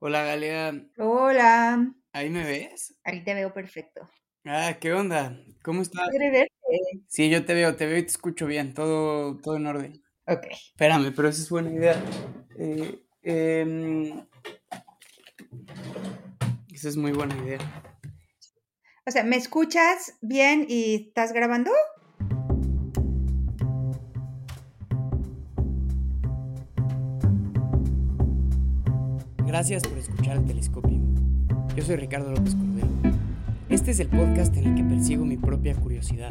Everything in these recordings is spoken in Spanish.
Hola, Galea. Hola. ¿Ahí me ves? Ahí te veo perfecto. Ah, ¿qué onda? ¿Cómo estás? Verte. Sí, yo te veo, te veo y te escucho bien, todo, todo en orden. Ok. Espérame, pero esa es buena idea. Eh, em, esa es muy buena idea. O sea, ¿me escuchas bien y estás grabando? Gracias por escuchar el telescopio. Yo soy Ricardo López Cordero. Este es el podcast en el que persigo mi propia curiosidad.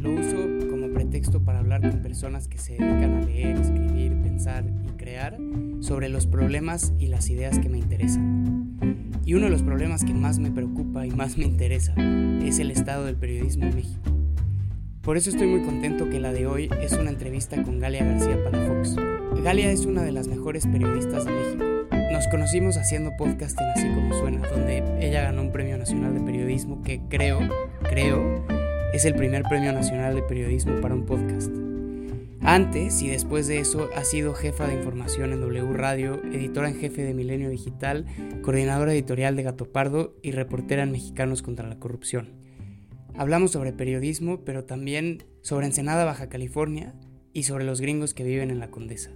Lo uso como pretexto para hablar con personas que se dedican a leer, escribir, pensar y crear sobre los problemas y las ideas que me interesan. Y uno de los problemas que más me preocupa y más me interesa es el estado del periodismo en México. Por eso estoy muy contento que la de hoy es una entrevista con Galia García Palafox. Galia es una de las mejores periodistas de México. Nos conocimos haciendo podcast en Así Como Suena, donde ella ganó un premio nacional de periodismo que creo, creo, es el primer premio nacional de periodismo para un podcast. Antes y después de eso ha sido jefa de información en W Radio, editora en jefe de Milenio Digital, coordinadora editorial de Gato Pardo y reportera en Mexicanos contra la Corrupción. Hablamos sobre periodismo, pero también sobre Ensenada, Baja California y sobre los gringos que viven en la Condesa.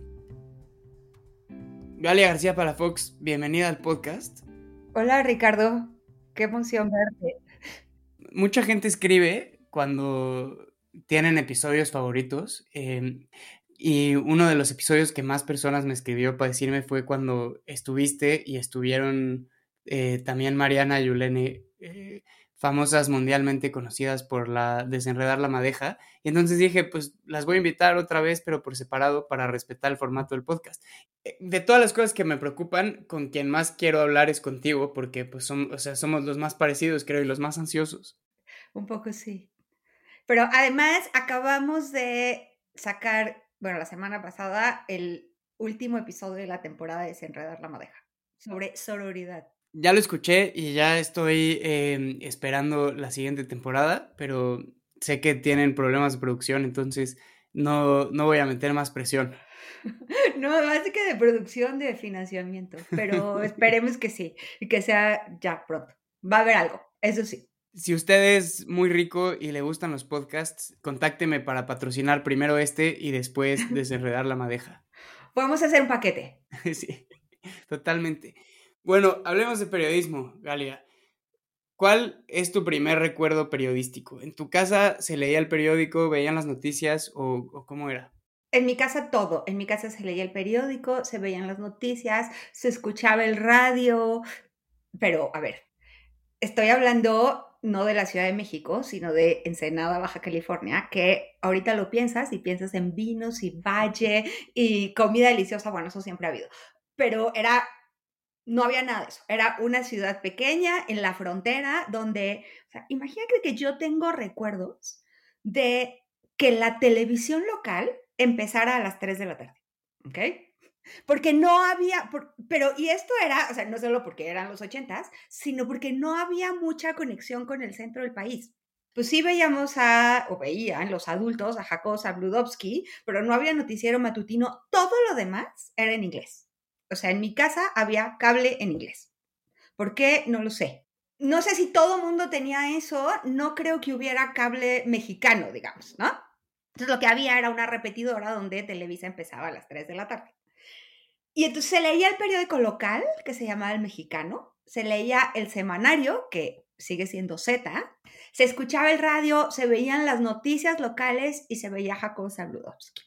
Galia García Palafox, bienvenida al podcast. Hola Ricardo, qué emoción verte. Mucha gente escribe cuando tienen episodios favoritos eh, y uno de los episodios que más personas me escribió para decirme fue cuando estuviste y estuvieron eh, también Mariana y Yulene, eh, famosas mundialmente conocidas por la desenredar la madeja. Y entonces dije, pues las voy a invitar otra vez, pero por separado para respetar el formato del podcast. Eh, De todas las cosas que me preocupan, con quien más quiero hablar es contigo, porque pues son, o sea, somos los más parecidos, creo, y los más ansiosos. Un poco sí. Pero además acabamos de sacar, bueno, la semana pasada, el último episodio de la temporada de Desenredar la Madeja, sobre sororidad. Ya lo escuché y ya estoy eh, esperando la siguiente temporada, pero sé que tienen problemas de producción, entonces no, no voy a meter más presión. No, más que de producción, de financiamiento, pero esperemos que sí, y que sea ya pronto. Va a haber algo, eso sí. Si usted es muy rico y le gustan los podcasts, contácteme para patrocinar primero este y después desenredar la madeja. Podemos hacer un paquete. sí, totalmente. Bueno, hablemos de periodismo, Galia. ¿Cuál es tu primer recuerdo periodístico? ¿En tu casa se leía el periódico, veían las noticias o, cómo era? En mi casa todo. En mi casa se leía el periódico, se veían las noticias, se escuchaba el radio. Pero, a ver, estoy hablando no de la Ciudad de México, sino de Ensenada, Baja California, que ahorita lo piensas y piensas en vinos y valle y comida deliciosa. Bueno, eso siempre ha habido. Pero era no había nada de eso. Era una ciudad pequeña en la frontera donde, o imagínate que yo tengo recuerdos de que la televisión local empezara a las 3 de la tarde, ¿ok? Porque no había, pero, y esto era, o sea, no solo porque eran los ochentas, sino porque no había mucha conexión con el centro del país. Pues sí veíamos a, o veían los adultos, a Jacob, a Bludowski, pero no había noticiero matutino, todo lo demás era en inglés. O sea, en mi casa había cable en inglés. ¿Por qué? No lo sé. No sé si todo mundo tenía eso, no creo que hubiera cable mexicano, digamos, ¿no? Entonces lo que había era una repetidora donde Televisa empezaba a las 3 de la tarde. Y entonces se leía el periódico local, que se llamaba El Mexicano, se leía el semanario, que sigue siendo Z, se escuchaba el radio, se veían las noticias locales y se veía Jacob Zabludowski.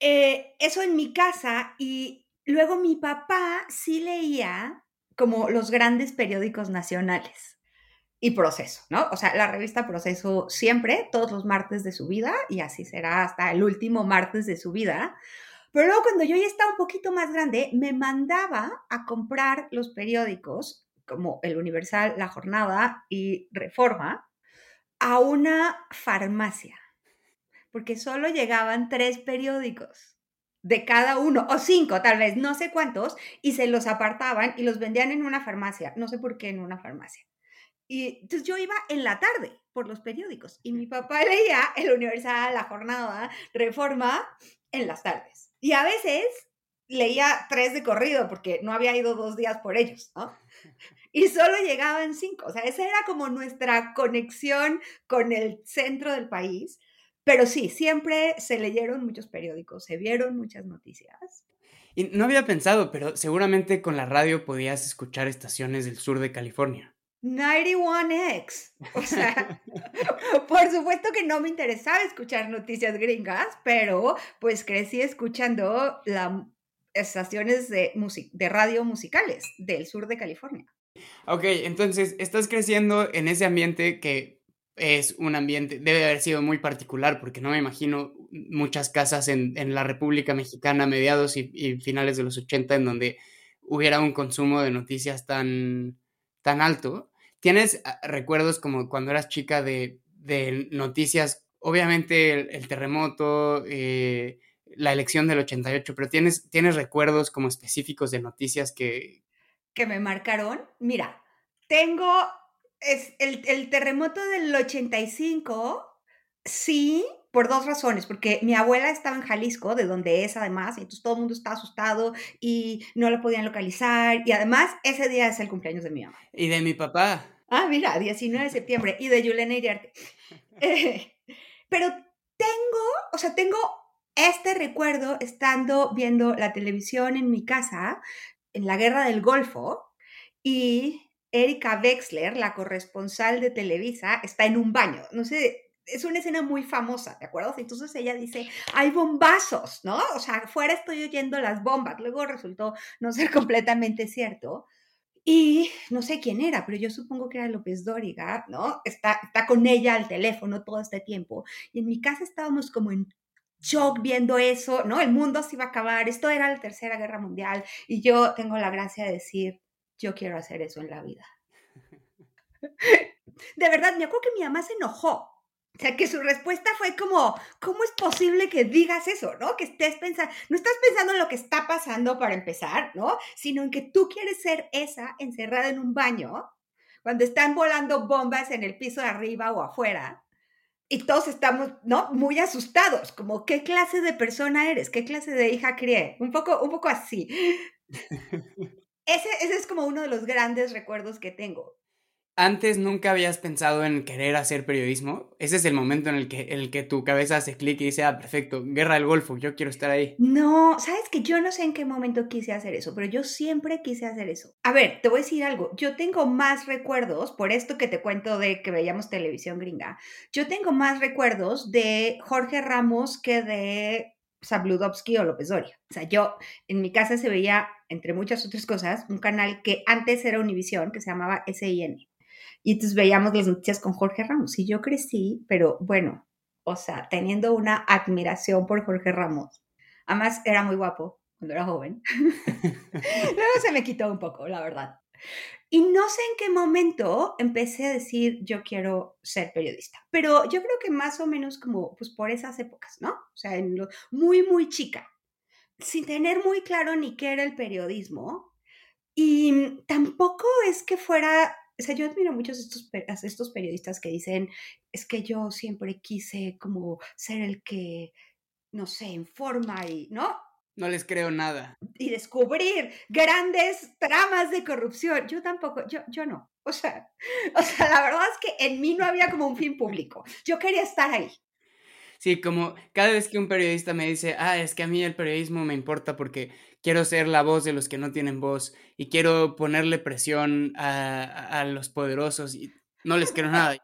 Eh, eso en mi casa y Luego mi papá sí leía como los grandes periódicos nacionales y Proceso, ¿no? O sea, la revista Proceso siempre, todos los martes de su vida, y así será hasta el último martes de su vida. Pero luego cuando yo ya estaba un poquito más grande, me mandaba a comprar los periódicos como El Universal, La Jornada y Reforma a una farmacia, porque solo llegaban tres periódicos de cada uno, o cinco tal vez, no sé cuántos, y se los apartaban y los vendían en una farmacia, no sé por qué en una farmacia. Y entonces yo iba en la tarde por los periódicos y mi papá leía El Universal, La Jornada, Reforma en las tardes. Y a veces leía tres de corrido porque no había ido dos días por ellos, ¿no? Y solo llegaban cinco. O sea, esa era como nuestra conexión con el centro del país. Pero sí, siempre se leyeron muchos periódicos, se vieron muchas noticias. Y no había pensado, pero seguramente con la radio podías escuchar estaciones del sur de California. 91X. O sea, por supuesto que no me interesaba escuchar noticias gringas, pero pues crecí escuchando las estaciones de, de radio musicales del sur de California. Ok, entonces estás creciendo en ese ambiente que es un ambiente, debe haber sido muy particular, porque no me imagino muchas casas en, la República Mexicana, mediados y, finales de los 80, en donde hubiera un consumo de noticias tan, tan alto. ¿Tienes ah, recuerdos como cuando eras chica de, noticias? Obviamente el, terremoto, eh, la elección del 88, pero ¿tienes, ¿tienes recuerdos como específicos de noticias que... Que me marcaron. Mira, tengo es el, el terremoto del 85, sí, por dos razones, porque mi abuela estaba en Jalisco, de donde es además, y entonces todo el mundo está asustado y no la podían localizar, y además ese día es el cumpleaños de mi mamá. Y de mi papá. Ah, mira, 19 de septiembre, y de Yulena Iriarte. Eh, pero tengo, o sea, tengo este recuerdo estando viendo la televisión en mi casa, en la guerra del Golfo, y Erika Wexler, la corresponsal de Televisa, está en un baño. No sé, es una escena muy famosa, ¿de acuerdo? Entonces ella dice, hay bombazos, ¿no? O sea, afuera estoy oyendo las bombas. Luego resultó no ser completamente cierto. Y no sé quién era, pero yo supongo que era López Dóriga, ¿no? Está, está con ella al teléfono todo este tiempo. Y en mi casa estábamos como en shock viendo eso, ¿no? El mundo se iba a acabar, esto era la Tercera Guerra Mundial. Y yo tengo la gracia de decir, yo quiero hacer eso en la vida. De verdad, me acuerdo que mi mamá se enojó o sea, que su respuesta fue como, ¿cómo es posible que digas eso, no? Que estés pensando, no estás pensando en lo que está pasando para empezar, ¿no? Sino en que tú quieres ser esa encerrada en un baño cuando están volando bombas en el piso de arriba o afuera y todos estamos, ¿no? Muy asustados, como, ¿qué clase de persona eres? ¿Qué clase de hija crié? Un poco, un poco así. Ese, ese es como uno de los grandes recuerdos que tengo antes nunca habías pensado en querer hacer periodismo. Ese es el momento en el que, el que tu cabeza hace clic y dice, ah, perfecto, guerra del Golfo, yo quiero estar ahí. No, sabes que yo no sé en qué momento quise hacer eso, pero yo siempre quise hacer eso. A ver, te voy a decir algo. Yo tengo más recuerdos, por esto que te cuento de que veíamos televisión gringa, yo tengo más recuerdos de Jorge Ramos que de Sabludovsky o López Doria. O sea, yo en mi casa se veía, entre muchas otras cosas, un canal que antes era Univisión, que se llamaba SIN. Y entonces veíamos las noticias con Jorge Ramos. Y yo crecí, pero bueno, o sea, teniendo una admiración por Jorge Ramos. Además, era muy guapo cuando era joven. Luego se me quitó un poco, la verdad. Y no sé en qué momento empecé a decir, yo quiero ser periodista. Pero yo creo que más o menos como, pues por esas épocas, ¿no? O sea, en lo, muy, muy chica. Sin tener muy claro ni qué era el periodismo. Y tampoco es que fuera o sea, yo admiro muchos estos, estos periodistas que dicen, es que yo siempre quise como ser el que, no sé, informa y, ¿no? No les creo nada. Y descubrir grandes tramas de corrupción. Yo tampoco, yo, yo no. O sea, o sea, la verdad es que en mí no había como un fin público. Yo quería estar ahí. Sí, como cada vez que un periodista me dice, ah, es que a mí el periodismo me importa porque quiero ser la voz de los que no tienen voz y quiero ponerle presión a, los poderosos y no les quiero nada.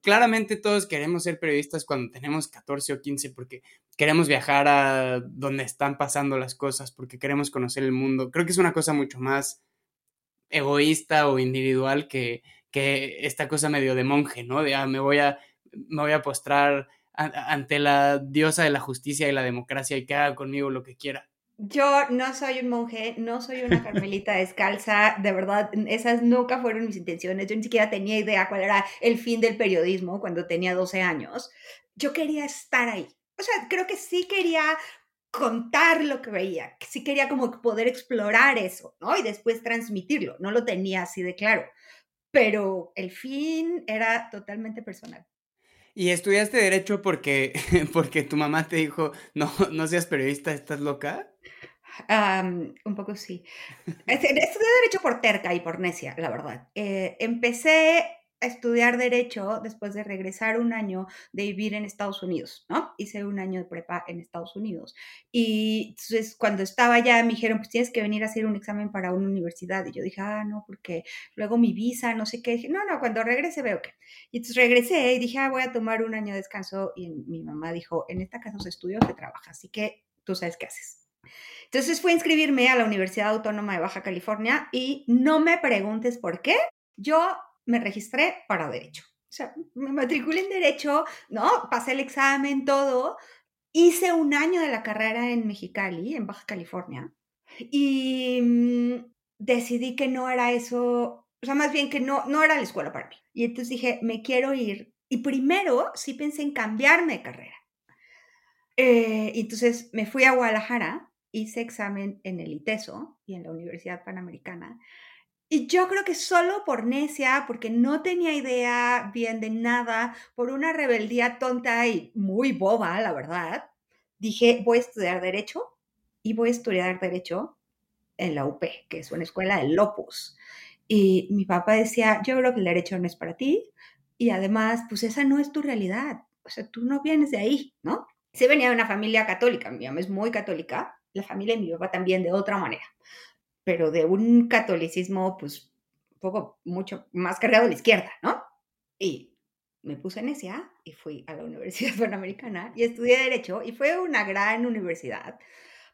Claramente todos queremos ser periodistas cuando tenemos 14 o 15 porque queremos viajar a donde están pasando las cosas, porque queremos conocer el mundo. Creo que es una cosa mucho más egoísta o individual que, que esta cosa medio de monje, ¿no? De, ah, me voy a, me voy a postrar ante la diosa de la justicia y la democracia y que haga conmigo lo que quiera. Yo no soy un monje, no soy una carmelita descalza, de verdad, esas nunca fueron mis intenciones. Yo ni siquiera tenía idea cuál era el fin del periodismo cuando tenía 12 años. Yo quería estar ahí. O sea, creo que sí quería contar lo que veía, que sí quería como poder explorar eso, ¿no? Y después transmitirlo. No lo tenía así de claro, pero el fin era totalmente personal. ¿Y estudiaste derecho porque, porque tu mamá te dijo, no, no seas periodista, estás loca? Un poco sí. Estudié Derecho por terca y por necia, la verdad. Eh, empecé estudiar derecho después de regresar un año de vivir en Estados Unidos, ¿no? Hice un año de prepa en Estados Unidos. Y entonces cuando estaba allá me dijeron, pues tienes que venir a hacer un examen para una universidad. Y yo dije, ah, no, porque luego mi visa, no sé qué. Dije, no, no, cuando regrese veo que. Y entonces regresé y dije, ah, voy a tomar un año de descanso. Y mi mamá dijo, en esta casa se estudia o se trabaja, así que tú sabes qué haces. Entonces fui a inscribirme a la Universidad Autónoma de Baja California y no me preguntes por qué. Yo me registré para derecho. O sea, me matriculé en derecho, ¿no? Pasé el examen, todo. Hice un año de la carrera en Mexicali, en Baja California, y mm, decidí que no era eso, o sea, más bien que no, no era la escuela para mí. Y entonces dije, me quiero ir. Y primero sí pensé en cambiarme de carrera. Eh, entonces me fui a Guadalajara, hice examen en el ITESO y en la Universidad Panamericana, y yo creo que solo por necia, porque no tenía idea bien de nada, por una rebeldía tonta y muy boba, la verdad, dije, voy a estudiar derecho y voy a estudiar derecho en la UP, que es una escuela de Lopus. Y mi papá decía, yo creo que el derecho no es para ti y además, pues esa no es tu realidad. O sea, tú no vienes de ahí, ¿no? Se venía de una familia católica, mi mamá es muy católica, la familia de mi papá también de otra manera pero de un catolicismo, pues, un poco, mucho más cargado a la izquierda, ¿no? Y me puse necia y fui a la Universidad Panamericana y estudié Derecho y fue una gran universidad.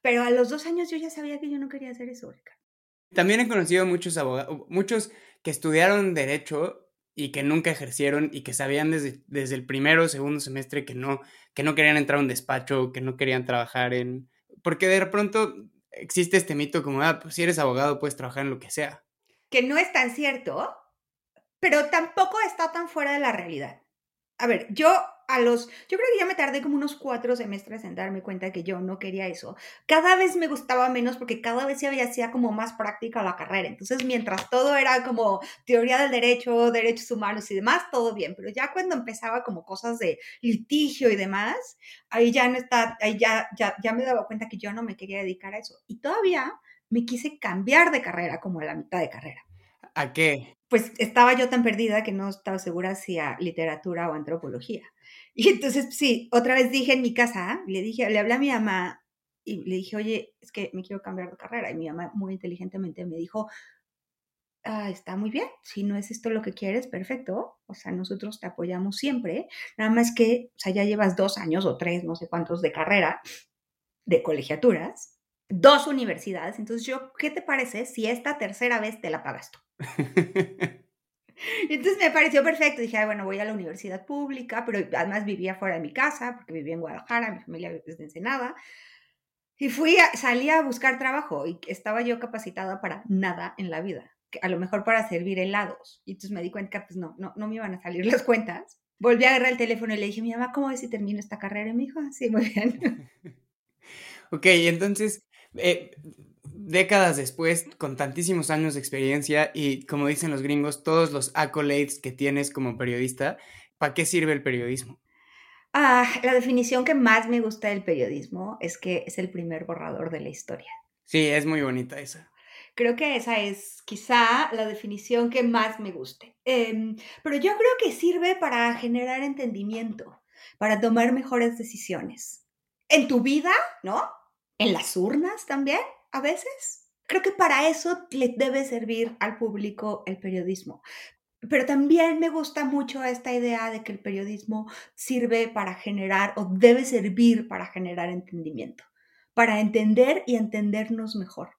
Pero a los dos años yo ya sabía que yo no quería hacer eso. También he conocido muchos abogados, muchos que estudiaron Derecho y que nunca ejercieron y que sabían desde, desde el primero o segundo semestre que no, que no querían entrar a un despacho, que no querían trabajar en... Porque de pronto existe este mito como, ah, pues si eres abogado puedes trabajar en lo que sea. Que no es tan cierto, pero tampoco está tan fuera de la realidad. A ver, yo a los, yo creo que ya me tardé como unos cuatro semestres en darme cuenta que yo no quería eso. Cada vez me gustaba menos porque cada vez se había hacía como más práctica la carrera. Entonces, mientras todo era como teoría del derecho, derechos humanos y demás, todo bien. Pero ya cuando empezaba como cosas de litigio y demás, ahí ya no está, ahí ya, ya, ya me daba cuenta que yo no me quería dedicar a eso. Y todavía me quise cambiar de carrera como a la mitad de carrera. ¿A qué? Pues estaba yo tan perdida que no estaba segura si a literatura o antropología. Y entonces, sí, otra vez dije en mi casa, le dije, le hablé a mi mamá y le dije, oye, es que me quiero cambiar de carrera. Y mi mamá muy inteligentemente me dijo, ah, está muy bien, si no es esto lo que quieres, perfecto. O sea, nosotros te apoyamos siempre. Nada más que, o sea, ya llevas dos años o tres, no sé cuántos de carrera, de colegiaturas, dos universidades. Entonces yo, ¿qué te parece si esta tercera vez te la pagas tú? Entonces me pareció perfecto. Dije, bueno, voy a la universidad pública, pero además vivía fuera de mi casa, porque vivía en Guadalajara, mi familia es de Ensenada. Y fui, a, salí a buscar trabajo y estaba yo capacitada para nada en la vida. A lo mejor para servir helados. Y entonces me di cuenta que pues no, no, no me iban a salir las cuentas. Volví a agarrar el teléfono y le dije, mi mamá, ¿cómo ves si termino esta carrera? Y me dijo, ah, sí, muy bien. ok, entonces, eh, décadas después, con tantísimos años de experiencia y, como dicen los gringos, todos los accolades que tienes como periodista, ¿para qué sirve el periodismo? Ah, la definición que más me gusta del periodismo es que es el primer borrador de la historia. Sí, es muy bonita esa. Creo que esa es quizá la definición que más me guste. Em, pero yo creo que sirve para generar entendimiento, para tomar mejores decisiones. En tu vida, ¿no? En las urnas también a veces. Creo que para eso le debe servir al público el periodismo. Pero también me gusta mucho esta idea de que el periodismo sirve para generar o debe servir para generar entendimiento, para entender y entendernos mejor.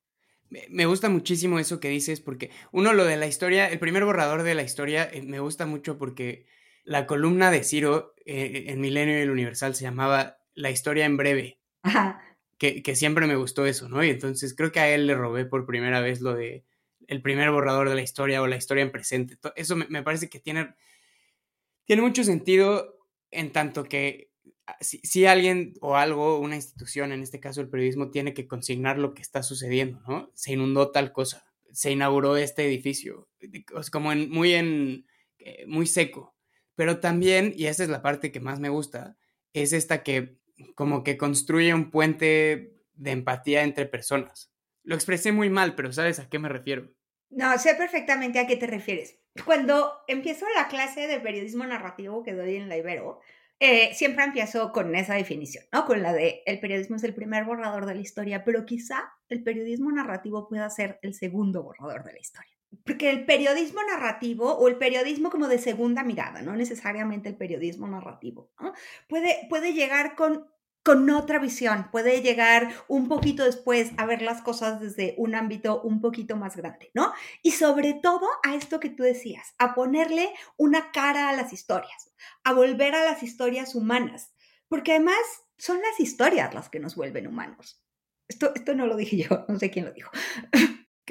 Me gusta muchísimo eso que dices porque uno lo de la historia, el primer borrador de la historia eh, me gusta mucho porque la columna de Ciro eh, en Milenio y el Universal se llamaba La historia en breve. Ajá que, siempre me gustó eso, ¿no? Y entonces creo que a él le robé por primera vez lo de el primer borrador de la historia o la historia en presente. Eso me, parece que tiene, tiene mucho sentido en tanto que ah, si, alguien o algo, una institución, en este caso el periodismo, tiene que consignar lo que está sucediendo, ¿no? Se inundó tal cosa, se inauguró este edificio, como en, muy en, eh, muy seco. Pero también, y esa es la parte que más me gusta, es esta que como que construye un puente de empatía entre personas. Lo expresé muy mal, pero ¿sabes a qué me refiero? No, sé perfectamente a qué te refieres. Cuando empiezo la clase de periodismo narrativo que doy en la Ibero, eh, siempre empiezo con esa definición, ¿no? Con la de el periodismo es el primer borrador de la historia, pero quizá el periodismo narrativo pueda ser el segundo borrador de la historia. Porque el periodismo narrativo o el periodismo como de segunda mirada, no necesariamente el periodismo narrativo, puede, puede llegar con con otra visión, puede llegar un poquito después a ver las cosas desde un ámbito un poquito más grande, ¿no? Y sobre todo a esto que tú decías, a ponerle una cara a las historias, a volver a las historias humanas, porque además son las historias las que nos vuelven humanos. Esto, esto no lo dije yo, no sé quién lo dijo.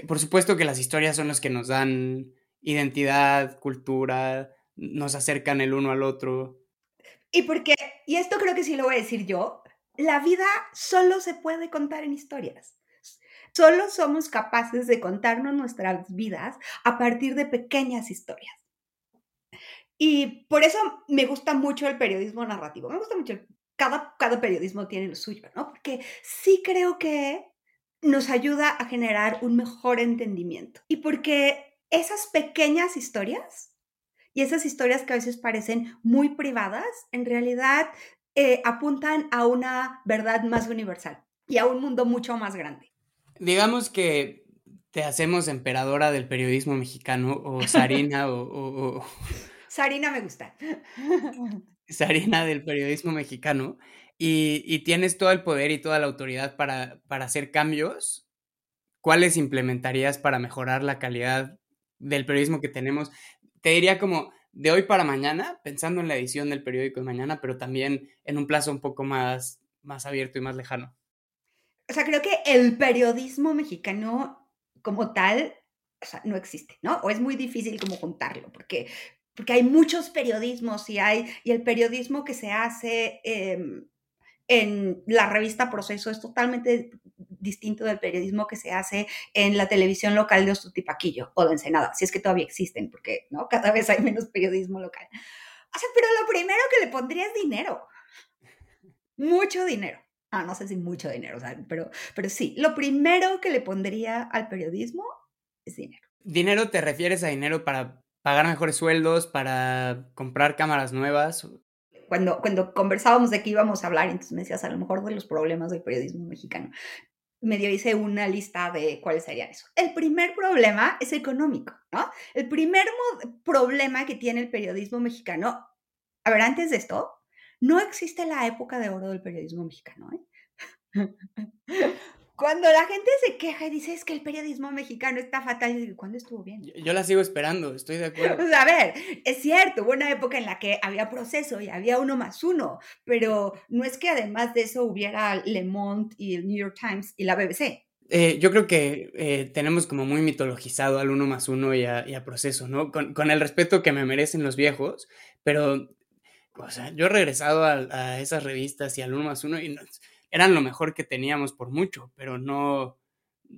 Por supuesto que las historias son las que nos dan identidad, cultura, nos acercan el uno al otro. Y porque, y esto creo que sí lo voy a decir yo, la vida solo se puede contar en historias. Solo somos capaces de contarnos nuestras vidas a partir de pequeñas historias. Y por eso me gusta mucho el periodismo narrativo. Me gusta mucho. Cada, cada periodismo tiene lo suyo, ¿no? Porque sí creo que nos ayuda a generar un mejor entendimiento. Y porque esas pequeñas historias y esas historias que a veces parecen muy privadas, en realidad eh, apuntan a una verdad más universal y a un mundo mucho más grande. Digamos que te hacemos emperadora del periodismo mexicano o Sarina o, Sarina me gusta. Sarina del periodismo mexicano y, y, tienes todo el poder y toda la autoridad para, para hacer cambios. ¿Cuáles implementarías para mejorar la calidad del periodismo que tenemos? Te diría como, de hoy para mañana, pensando en la edición del periódico de mañana, pero también en un plazo un poco más, más abierto y más lejano. O sea, creo que el periodismo mexicano como tal, no existe, ¿no? O es muy difícil como contarlo, porque, porque hay muchos periodismos y hay, y el periodismo que se hace em, en la revista Proceso es totalmente distinto del periodismo que se hace en la televisión local de Ostutipaquillo o de Ensenada, si es que todavía existen, porque ¿no? cada vez hay menos periodismo local. O sea, pero lo primero que le pondría es dinero. Mucho dinero. Ah, no sé si mucho dinero, pero, pero sí, lo primero que le pondría al periodismo es dinero. ¿Dinero te refieres a dinero para pagar mejores sueldos, para comprar cámaras nuevas? Cuando, cuando conversábamos de qué íbamos a hablar, entonces me decías a lo mejor de los problemas del periodismo mexicano medio hice una lista de cuáles serían eso. El primer problema es económico, ¿no? El primer problema que tiene el periodismo mexicano, a ver, antes de esto, no existe la época de oro del periodismo mexicano, ¿eh? Cuando la gente se queja y dice es que el periodismo mexicano está fatal, ¿cuándo estuvo bien? Yo, la sigo esperando, estoy de acuerdo. Pues a ver, es cierto, hubo una época en la que había proceso y había uno más uno, pero no es que además de eso hubiera Le Monde y el New York Times y la BBC. Eh, yo creo que eh, tenemos como muy mitologizado al uno más uno y a, proceso, ¿no? Con, con, el respeto que me merecen los viejos, pero, o sea, yo he regresado a, a esas revistas y al uno más uno y no, eran lo mejor que teníamos por mucho, pero no,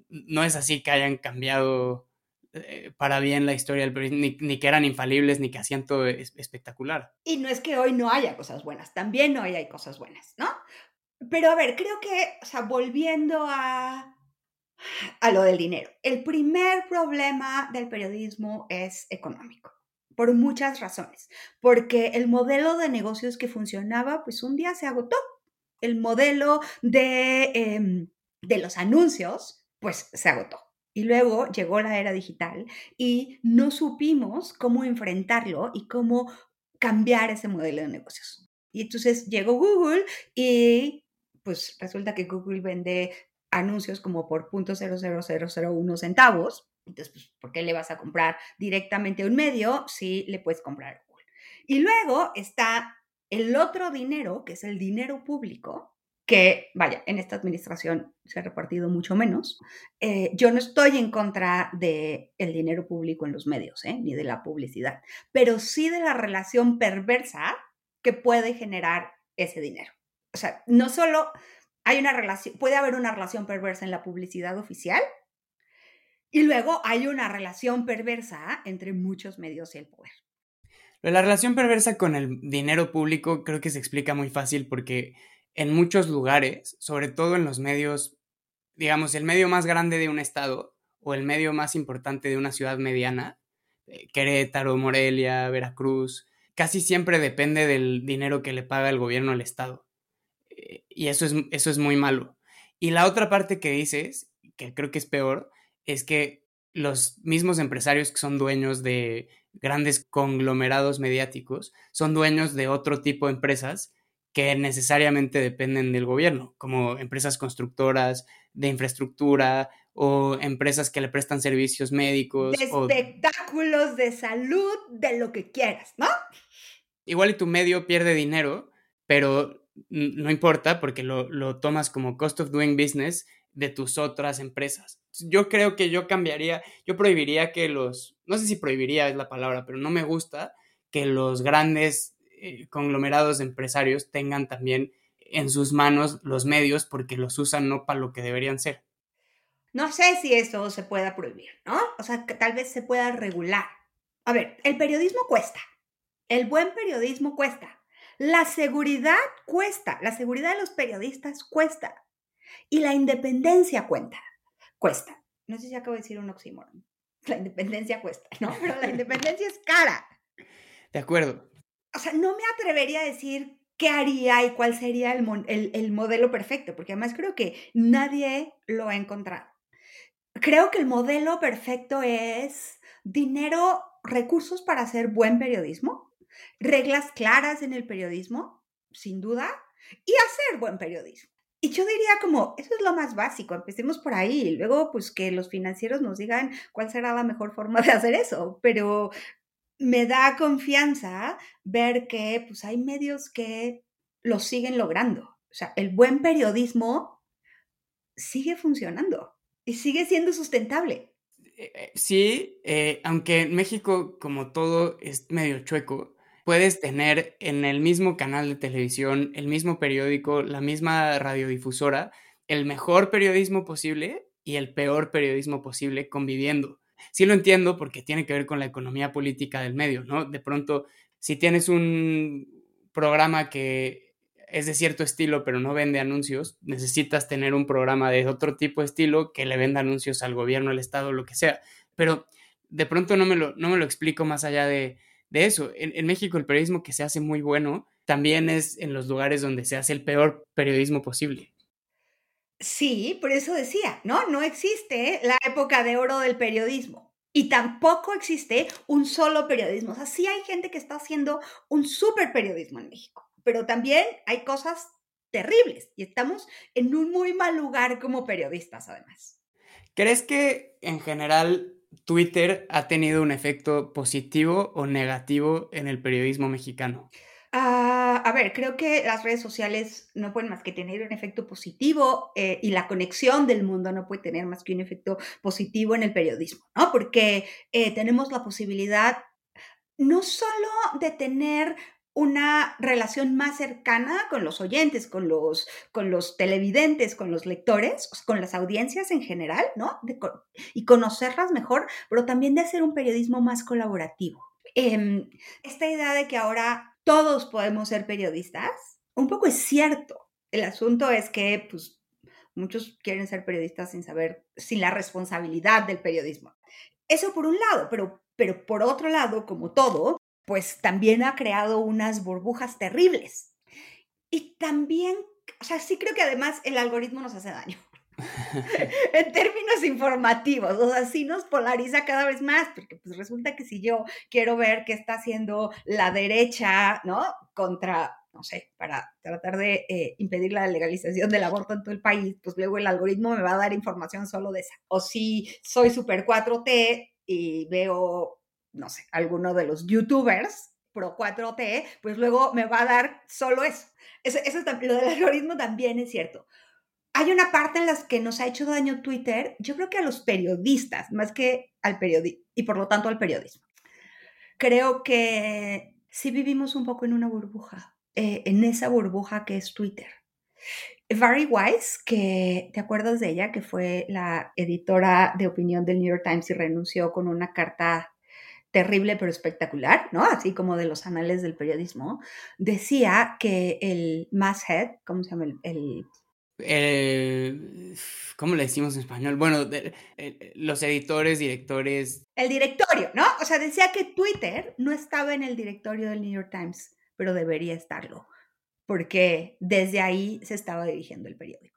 no es así que hayan cambiado eh, para bien la historia del periodismo, ni, que eran infalibles, ni que hacían todo espectacular. Y no es que hoy no haya cosas buenas, también hoy hay cosas buenas, ¿no? Pero a ver, creo que, o sea, volviendo a, a lo del dinero, el primer problema del periodismo es económico por muchas razones, porque el modelo de negocios que funcionaba, pues un día se agotó el modelo de, em, de los anuncios, pues se agotó. Y luego llegó la era digital y no supimos cómo enfrentarlo y cómo cambiar ese modelo de negocios. Y entonces llegó Google y pues resulta que Google vende anuncios como por .00001 centavos. Entonces, pues, ¿por qué le vas a comprar directamente a un medio si le puedes comprar a Google? Y luego está el otro dinero, que es el dinero público, que, vaya, en esta administración se ha repartido mucho menos. Eh, yo no estoy en contra del el dinero público en los medios, ¿eh? ni de la publicidad, pero sí de la relación perversa que puede generar ese dinero. O sea, no solo hay una relación, puede haber una relación perversa en la publicidad oficial, y luego hay una relación perversa entre muchos medios y el poder. La relación perversa con el dinero público creo que se explica muy fácil porque en muchos lugares, sobre todo en los medios digamos, el medio más grande de un estado o el medio más importante de una ciudad mediana, eh, Querétaro, Morelia, Veracruz, casi siempre depende del dinero que le paga el gobierno al estado. Eh, y eso es, eso es muy malo. Y la otra parte que dices, que creo que es peor, es que los mismos empresarios que son dueños de grandes conglomerados mediáticos son dueños de otro tipo de empresas que necesariamente dependen del gobierno, como empresas constructoras, de infraestructura o empresas que le prestan servicios médicos. De espectáculos, de salud, de lo que quieras, ¿no? Igual y tu medio pierde dinero, pero no importa porque lo, lo tomas como cost of doing business de tus otras empresas. Yo creo que yo cambiaría, yo prohibiría que los, no sé si prohibiría es la palabra, pero no me gusta que los grandes eh, conglomerados de empresarios tengan también en sus manos los medios porque los usan no para lo que deberían ser. No sé si eso se pueda prohibir, ¿no? O sea, que tal vez se pueda regular. A ver, el periodismo cuesta. El buen periodismo cuesta. La seguridad cuesta. La seguridad de los periodistas cuesta. Y la independencia cuenta. Cuesta. No sé si acabo de decir un oxímoron. La independencia cuesta, ¿no? Pero la independencia es cara. De acuerdo o sea, no me atrevería a decir qué haría y cuál sería el, el, modelo perfecto, porque además creo que nadie lo ha encontrado. Creo que el modelo perfecto es dinero, recursos para hacer buen periodismo, reglas claras en el periodismo, sin duda, y hacer buen periodismo. Y yo diría como, eso es lo más básico, empecemos por ahí, luego pues que los financieros nos digan cuál será la mejor forma de hacer eso, pero me da confianza ver que pues, hay medios que lo siguen logrando. O sea, el buen periodismo sigue funcionando y sigue siendo sustentable. Eh, eh, sí, eh, aunque en México, como todo es medio chueco, puedes tener en el mismo canal de televisión, el mismo periódico, la misma radiodifusora, el mejor periodismo posible y el peor periodismo posible conviviendo sí lo entiendo porque tiene que ver con la economía política del medio, ¿no? De pronto, si tienes un programa que es de cierto estilo pero no vende anuncios, necesitas tener un programa de otro tipo de estilo que le venda anuncios al gobierno, al Estado, lo que sea. Pero de pronto no me lo, no me lo explico más allá de, eso. En, en, México el periodismo que se hace muy bueno también es en los lugares donde se hace el peor periodismo posible. Sí, por eso decía, ¿no? No existe la época de oro del periodismo. Y tampoco existe un solo periodismo. O sea, sí hay gente que está haciendo un súper periodismo en México, pero también hay cosas terribles y estamos en un muy mal lugar como periodistas, además. ¿Crees que en general Twitter ha tenido un efecto positivo o negativo en el periodismo mexicano? Ah, a ver, creo que las redes sociales no pueden más que tener un efecto positivo eh, y la conexión del mundo no puede tener más que un efecto positivo en el periodismo, ¿no? Porque eh, tenemos la posibilidad no solo de tener una relación más cercana con los oyentes, con los, con los televidentes, con los lectores, con las audiencias en general, ¿no? y conocerlas mejor, pero también de hacer un periodismo más colaborativo. Em, esta idea de que ahora todos podemos ser periodistas, un poco es cierto. El asunto es que, pues, muchos quieren ser periodistas sin saber, sin la responsabilidad del periodismo. Eso por un lado, pero, pero por otro lado, como todo, pues también ha creado unas burbujas terribles. Y también, o sea, sí creo que además el algoritmo nos hace daño. en términos informativos, o sea, sí nos polariza cada vez más, porque pues resulta que si yo quiero ver qué está haciendo la derecha, ¿no? Contra, no sé, para tratar de eh, impedir la legalización del aborto en todo el país, pues luego el algoritmo me va a dar información solo de esa. O si soy super 4T y veo, no sé, alguno de los youtubers pro 4T, pues luego me va a dar solo eso. Eso, eso lo del algoritmo también es cierto hay una parte en la que nos ha hecho daño Twitter, yo creo que a los periodistas, más que al periodismo, y por lo tanto al periodismo. Creo que sí vivimos un poco en una burbuja, eh, en esa burbuja que es Twitter. Barry Weiss, que te acuerdas de ella, que fue la editora de opinión del New York Times y renunció con una carta terrible pero espectacular, ¿no? Así como de los anales del periodismo, decía que el masthead, ¿cómo se llama? el Eh, ¿Cómo le decimos en español? Bueno, eh, los editores, directores. El directorio, ¿no? O sea, decía que Twitter no estaba en el directorio del New York Times, pero debería estarlo, porque desde ahí se estaba dirigiendo el periódico.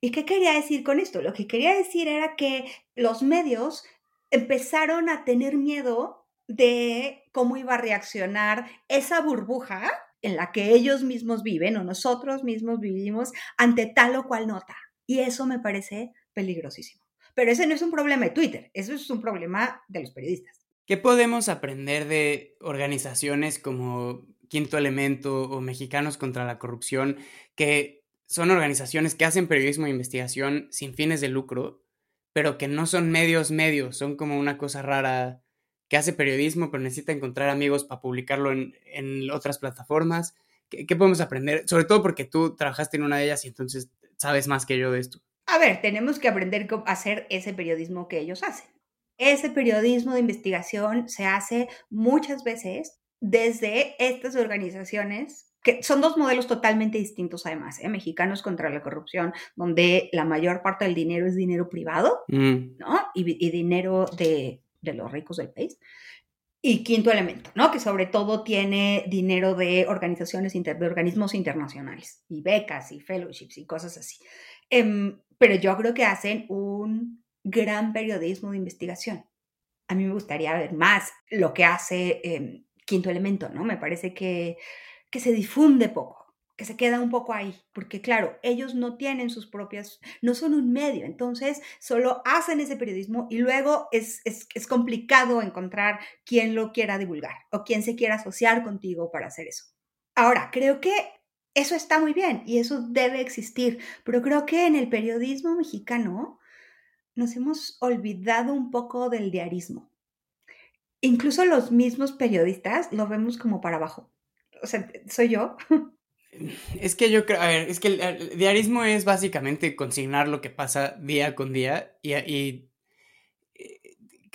¿Y qué quería decir con esto? Lo que quería decir era que los medios empezaron a tener miedo de cómo iba a reaccionar esa burbuja en la que ellos mismos viven o nosotros mismos vivimos ante tal o cual nota. Y eso me parece peligrosísimo. Pero ese no es un problema de Twitter, eso es un problema de los periodistas. ¿Qué podemos aprender de organizaciones como Quinto Elemento o Mexicanos contra la Corrupción, que son organizaciones que hacen periodismo e investigación sin fines de lucro, pero que no son medios medios, son como una cosa rara que hace periodismo, pero necesita encontrar amigos para publicarlo en, otras plataformas. ¿Qué, ¿Qué, podemos aprender? Sobre todo porque tú trabajaste en una de ellas y entonces sabes más que yo de esto. A ver, tenemos que aprender a hacer ese periodismo que ellos hacen. Ese periodismo de investigación se hace muchas veces desde estas organizaciones que son dos modelos totalmente distintos además, ¿eh? mexicanos contra la corrupción, donde la mayor parte del dinero es dinero privado, mm. ¿no? Y, dinero de, los ricos del país. Y quinto elemento, ¿no? Que sobre todo tiene dinero de organizaciones, de organismos internacionales, y becas, y fellowships, y cosas así. Em, pero yo creo que hacen un gran periodismo de investigación. A mí me gustaría ver más lo que hace em, quinto elemento, ¿no? Me parece que que se difunde poco, que se queda un poco ahí, porque claro, ellos no tienen sus propias, no son un medio, entonces solo hacen ese periodismo y luego es, es, complicado encontrar quien lo quiera divulgar o quien se quiera asociar contigo para hacer eso. Ahora, creo que eso está muy bien y eso debe existir, pero creo que en el periodismo mexicano nos hemos olvidado un poco del diarismo. Incluso los mismos periodistas lo vemos como para abajo o sea, soy yo. Es que yo creo, a ver, es que el, diarismo es básicamente consignar lo que pasa día con día y, eh,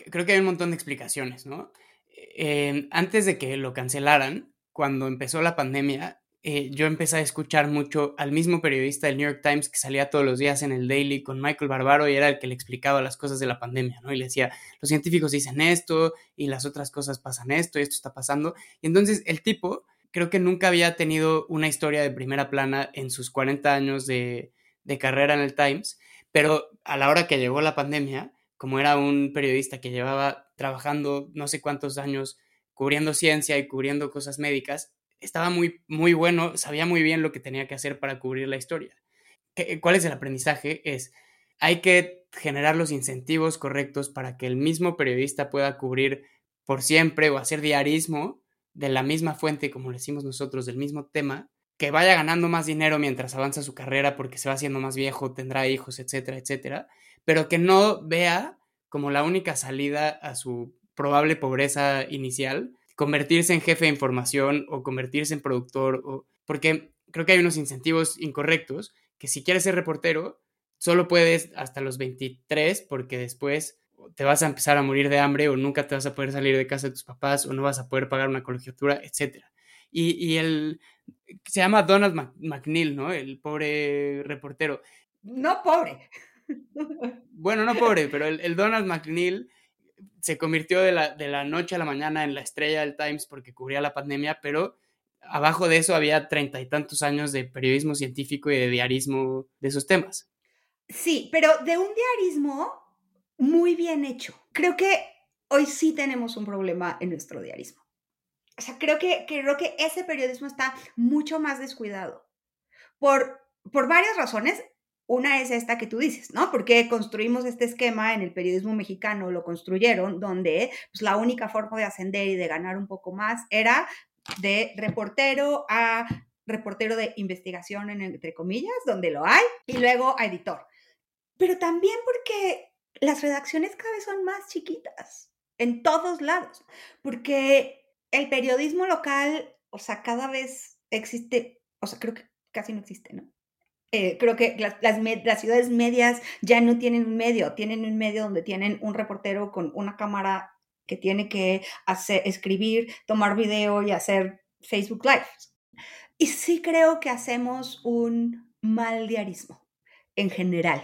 creo que hay un montón de explicaciones, ¿no? antes de que lo cancelaran, cuando empezó la pandemia, eh, yo empecé a escuchar mucho al mismo periodista del New York Times que salía todos los días en el Daily con Michael Barbaro y era el que le explicaba las cosas de la pandemia, ¿no? Y le decía, los científicos dicen esto y las otras cosas pasan esto y esto está pasando. Y entonces el tipo creo que nunca había tenido una historia de primera plana en sus 40 años de, carrera en el Times, pero a la hora que llegó la pandemia, como era un periodista que llevaba trabajando no sé cuántos años cubriendo ciencia y cubriendo cosas médicas, estaba muy, muy bueno, sabía muy bien lo que tenía que hacer para cubrir la historia. ¿Cuál es el aprendizaje? Es, hay que generar los incentivos correctos para que el mismo periodista pueda cubrir por siempre o hacer diarismo de la misma fuente, como le decimos nosotros, del mismo tema, que vaya ganando más dinero mientras avanza su carrera porque se va haciendo más viejo, tendrá hijos, etcétera, etcétera, pero que no vea como la única salida a su probable pobreza inicial, convertirse en jefe de información o convertirse en productor, o, porque creo que hay unos incentivos incorrectos, que si quieres ser reportero, solo puedes hasta los 23 porque después te vas a empezar a morir de hambre o nunca te vas a poder salir de casa de tus papás o no vas a poder pagar una colegiatura, etc. Y, y el, se llama Donald McNeil, ¿no? El pobre reportero. No pobre. Bueno, no pobre, pero el, Donald McNeil se convirtió de la, de la noche a la mañana en la estrella del Times porque cubría la pandemia, pero abajo de eso había treinta y tantos años de periodismo científico y de diarismo de esos temas. Sí, pero de un diarismo muy bien hecho. Creo que hoy sí tenemos un problema en nuestro diarismo. O sea, creo que, creo que ese periodismo está mucho más descuidado por, por varias razones. Una es esta que tú dices, ¿no? Porque construimos este esquema en el periodismo mexicano, lo construyeron, donde pues, la única forma de ascender y de ganar un poco más era de reportero a reportero de investigación, entre comillas, donde lo hay, y luego a editor. Pero también porque las redacciones cada vez son más chiquitas, en todos lados, porque el periodismo local, o sea, cada vez existe, o sea, creo que casi no existe, ¿no? Eh, creo que las, las, ciudades medias ya no tienen un medio, tienen un medio donde tienen un reportero con una cámara que tiene que hacer, escribir, tomar video y hacer Facebook Live. Y sí creo que hacemos un mal diarismo. en general.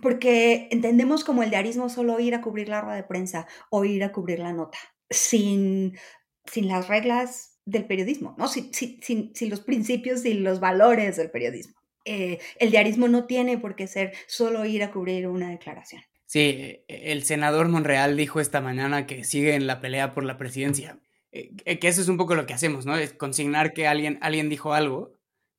Porque entendemos como el diarismo solo ir a cubrir la rueda de prensa o ir a cubrir la nota, sin, sin las reglas del periodismo, ¿no? Sin, sin, sin, los principios y los valores del periodismo. Eh, el diarismo no tiene por qué ser solo ir a cubrir una declaración. Sí, el senador Monreal dijo esta mañana que sigue en la pelea por la presidencia. Eh, que eso es un poco lo que hacemos, ¿no? Es consignar que alguien, alguien dijo algo,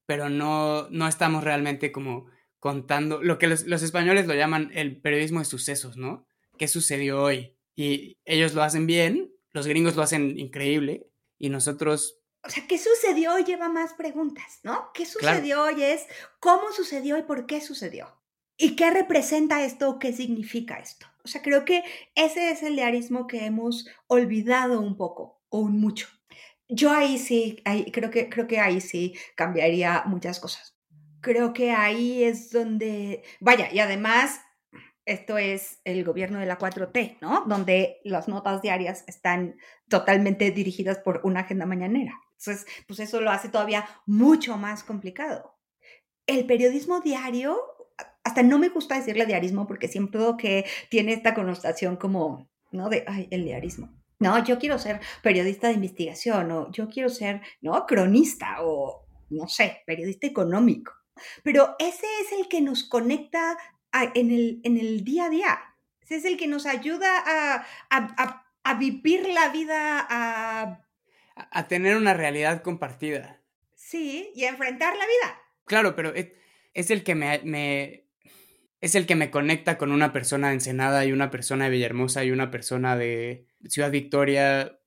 pero no, no estamos realmente como contando lo que los, los, españoles lo llaman el periodismo de sucesos, ¿no? ¿Qué sucedió hoy? Y ellos lo hacen bien, los gringos lo hacen increíble y nosotros... O sea, ¿qué sucedió hoy lleva más preguntas, ¿no? ¿Qué sucedió hoy es cómo sucedió y por qué sucedió? ¿Y qué representa esto qué significa esto? O sea, creo que ese es el diarismo que hemos olvidado un poco o un mucho. Yo ahí sí, ahí, creo, que, creo que ahí sí cambiaría muchas cosas. Creo que ahí es donde, vaya, y además esto es el gobierno de la 4T, ¿no? Donde las notas diarias están totalmente dirigidas por una agenda mañanera. Entonces, pues eso lo hace todavía mucho más complicado. El periodismo diario, hasta no me gusta decirle diarismo porque siempre que tiene esta connotación como, ¿no? De, ay, el diarismo no, yo quiero ser periodista de investigación o yo quiero ser, ¿no? Cronista o, no sé, periodista económico. Pero ese es el que nos conecta en, el, en, el, día a día. Ese es el que nos ayuda a, a, a, vivir la vida, a... A tener una realidad compartida. Sí, y a enfrentar la vida. Claro, pero es, es el que me, me, es el que me conecta con una persona de Ensenada y una persona de Villahermosa y una persona de Ciudad Victoria,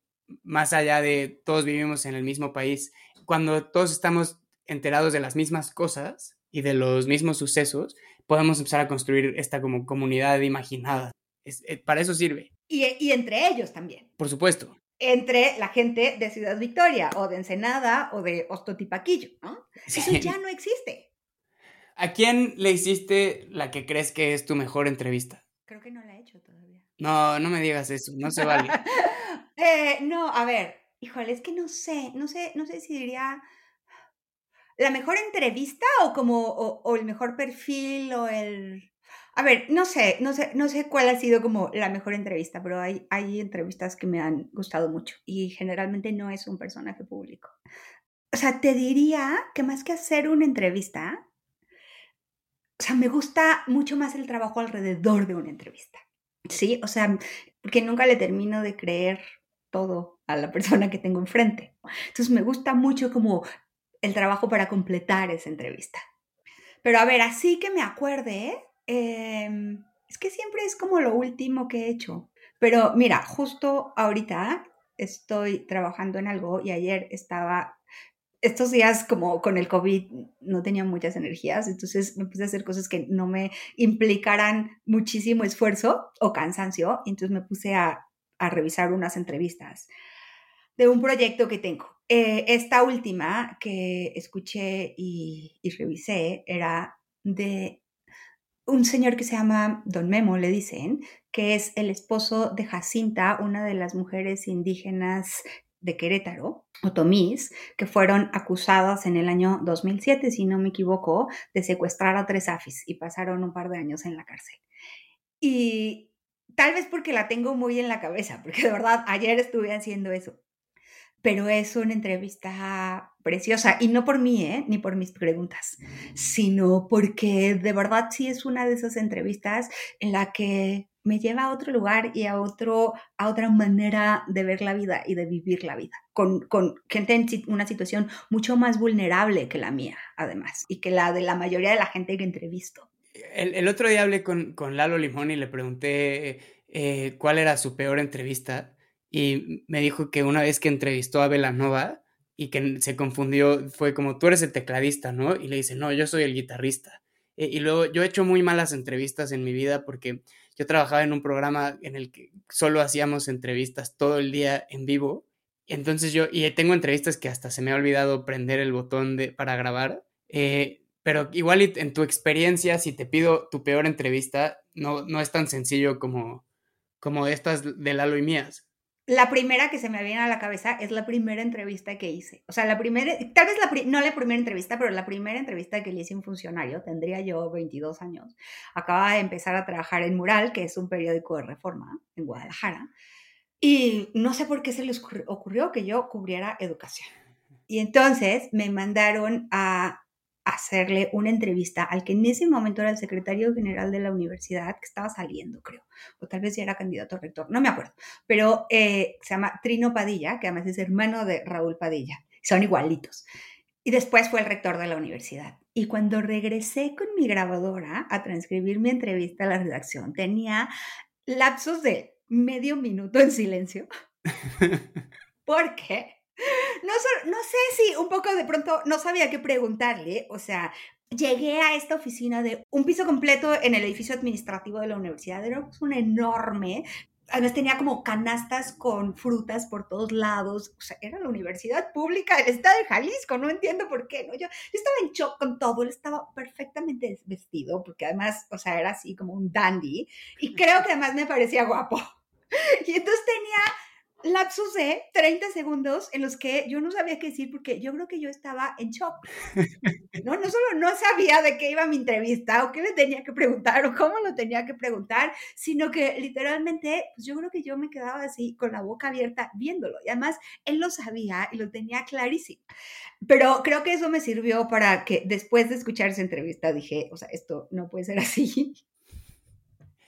más allá de todos vivimos en el mismo país, cuando todos estamos enterados de las mismas cosas y de los mismos sucesos, podemos empezar a construir esta como comunidad imaginada. Eh, para eso sirve. Y, entre ellos también. Por supuesto. Entre la gente de Ciudad Victoria o de Ensenada o de Ostotipaquillo, ¿no? Eso ya no existe. ¿A quién le hiciste la que crees que es tu mejor entrevista? Creo que no la he hecho todavía. No, no me digas eso, no se vale. Eh, no, a ver, híjole, es que no sé, no sé, no sé si diría la mejor entrevista o como, o, el mejor perfil o el... A ver, no sé, no sé, no sé cuál ha sido como la mejor entrevista, pero hay, hay entrevistas que me han gustado mucho y generalmente no es un personaje público. O sea, te diría que más que hacer una entrevista, o sea, me gusta mucho más el trabajo alrededor de una entrevista. Sí, o sea, porque nunca le termino de creer todo a la persona que tengo enfrente. Entonces me gusta mucho como el trabajo para completar esa entrevista. Pero a ver, así que me acuerde, em, es que siempre es como lo último que he hecho. Pero mira, justo ahorita estoy trabajando en algo y ayer estaba estos días como con el COVID no tenía muchas energías, entonces me puse a hacer cosas que no me implicaran muchísimo esfuerzo o cansancio, entonces me puse a, revisar unas entrevistas de un proyecto que tengo. Eh, esta última que escuché y, y revisé era de un señor que se llama Don Memo, le dicen, que es el esposo de Jacinta, una de las mujeres indígenas de Querétaro, otomís, que fueron acusadas en el año 2007, si no me equivoco, de secuestrar a tres afis y pasaron un par de años en la cárcel. Y tal vez porque la tengo muy en la cabeza, porque de verdad ayer estuve haciendo eso. Pero es una entrevista preciosa, y no por mí, ¿eh? ni por mis preguntas, sino porque de verdad sí es una de esas entrevistas en la que me lleva a otro lugar y a, otro, a otra manera de ver la vida y de vivir la vida, con, con gente en una situación mucho más vulnerable que la mía, además, y que la de la mayoría de la gente que entrevisto. El, el otro día hablé con, con, Lalo Limón y le pregunté eh, cuál era su peor entrevista y me dijo que una vez que entrevistó a Belanova y que se confundió, fue como, tú eres el tecladista, ¿no? Y le dice, no, yo soy el guitarrista. Eh, y luego yo he hecho muy malas entrevistas en mi vida porque yo trabajaba en un programa en el que solo hacíamos entrevistas todo el día en vivo. Entonces yo, y tengo entrevistas que hasta se me ha olvidado prender el botón de, para grabar. Eh, pero igual en tu experiencia, si te pido tu peor entrevista, no, no es tan sencillo como, como estas de Lalo y mías. La primera que se me viene a la cabeza es la primera entrevista que hice. O sea, la primera, tal vez la, no la primera entrevista, pero la primera entrevista que le hice a un funcionario, tendría yo 22 años. Acababa de empezar a trabajar en Mural, que es un periódico de reforma en Guadalajara. Y no sé por qué se les ocurrió que yo cubriera educación. Y entonces me mandaron a hacerle una entrevista al que en ese momento era el secretario general de la universidad, que estaba saliendo, creo, o tal vez ya era candidato a rector, no me acuerdo, pero eh, se llama Trino Padilla, que además es hermano de Raúl Padilla, son igualitos. Y después fue el rector de la universidad. Y cuando regresé con mi grabadora a transcribir mi entrevista a la redacción, tenía lapsos de medio minuto en silencio. Porque no, sé si un poco de pronto no sabía qué preguntarle, o sea, llegué a esta oficina de un piso completo en el edificio administrativo de la universidad, era un enorme, además tenía como canastas con frutas por todos lados, o sea, era la universidad pública del estado de Jalisco, no entiendo por qué, ¿no? Yo, yo estaba en shock con todo, él estaba perfectamente vestido, porque además, o sea, era así como un dandy, y creo que además me parecía guapo. Y entonces tenía lapsos de 30 segundos en los que yo no sabía qué decir porque yo creo que yo estaba en shock. No, no solo no sabía de qué iba mi entrevista o qué le tenía que preguntar o cómo lo tenía que preguntar, sino que literalmente, pues yo creo que yo me quedaba así con la boca abierta viéndolo. Y además, él lo sabía y lo tenía clarísimo. Pero creo que eso me sirvió para que después de escuchar esa entrevista dije, o sea, esto no puede ser así.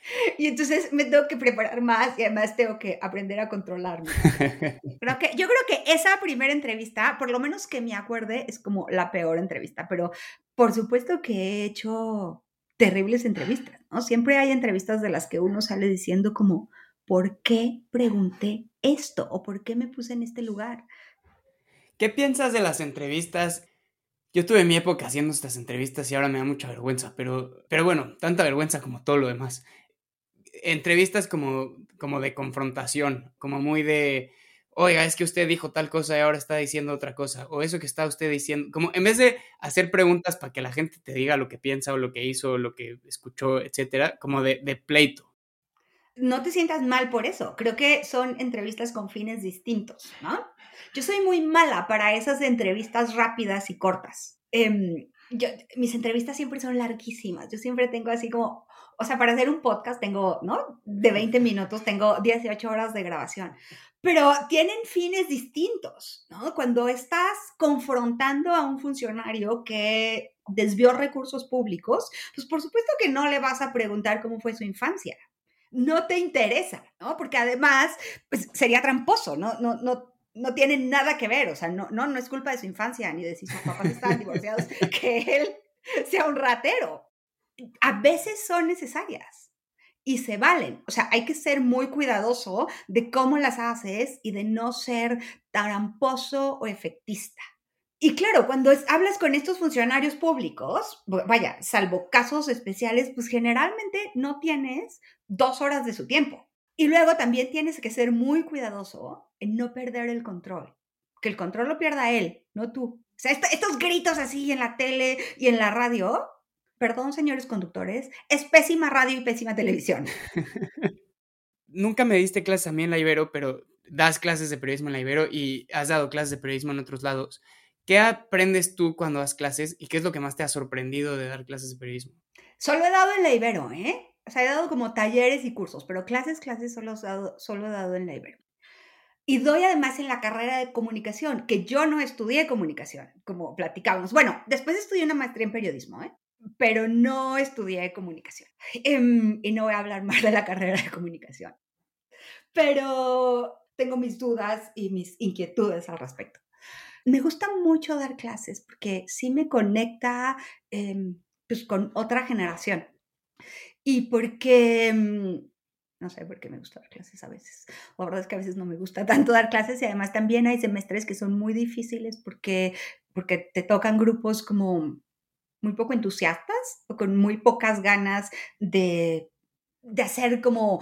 Y entonces me tengo que preparar más y además tengo que aprender a controlarme. Creo que, yo creo que esa primera entrevista, por lo menos que me acuerde, es como la peor entrevista, pero por supuesto que he hecho terribles entrevistas, ¿no? Siempre hay entrevistas de las que uno sale diciendo como, ¿por qué pregunté esto? ¿O por qué me puse en este lugar? ¿Qué piensas de las entrevistas? Yo tuve mi época haciendo estas entrevistas y ahora me da mucha vergüenza, pero, pero bueno, tanta vergüenza como todo lo demás entrevistas como, como de confrontación, como muy de, oiga, es que usted dijo tal cosa y ahora está diciendo otra cosa, o eso que está usted diciendo, como en vez de hacer preguntas para que la gente te diga lo que piensa o lo que hizo, o lo que escuchó, etcétera, como de, de pleito. No te sientas mal por eso, creo que son entrevistas con fines distintos, ¿no? Yo soy muy mala para esas entrevistas rápidas y cortas. Em, mis entrevistas siempre son larguísimas. Yo siempre tengo así como o sea, para hacer un podcast tengo, ¿no? De 20 minutos, tengo 18 horas de grabación, pero tienen fines distintos, ¿no? Cuando estás confrontando a un funcionario que desvió recursos públicos, pues por supuesto que no le vas a preguntar cómo fue su infancia. No te interesa, ¿no? Porque además, pues sería tramposo, ¿no? No, no, no tiene nada que ver, o sea, no, no, no es culpa de su infancia ni de si sus papás estaban divorciados que él sea un ratero a veces son necesarias y se valen. O sea, hay que ser muy cuidadoso de cómo las haces y de no ser tramposo o efectista. Y claro, cuando hablas con estos funcionarios públicos, vaya, salvo casos especiales, pues generalmente no tienes dos horas de su tiempo. Y luego también tienes que ser muy cuidadoso en no perder el control. Que el control lo pierda él, no tú. O sea, estos gritos así en la tele y en la radio, perdón señores conductores, es pésima radio y pésima televisión. Nunca me diste clases a mí en la Ibero, pero das clases de periodismo en la Ibero y has dado clases de periodismo en otros lados. ¿Qué aprendes tú cuando das clases y qué es lo que más te ha sorprendido de dar clases de periodismo? Solo he dado en la Ibero, ¿eh? O sea, he dado como talleres y cursos, pero clases, clases solo he dado, solo he dado en la Ibero. Y doy además en la carrera de comunicación, que yo no estudié comunicación, como platicábamos. Bueno, después estudié una maestría en periodismo, ¿eh? Pero no estudié comunicación. Em, y no voy a hablar más de la carrera de comunicación. Pero tengo mis dudas y mis inquietudes al respecto. Me gusta mucho dar clases porque sí me conecta em, pues, con otra generación. Y porque, em, no sé por qué me gusta dar clases a veces. La verdad es que a veces no me gusta tanto dar clases y además también hay semestres que son muy difíciles porque, porque te tocan grupos como muy poco entusiastas o con muy pocas ganas de, de hacer como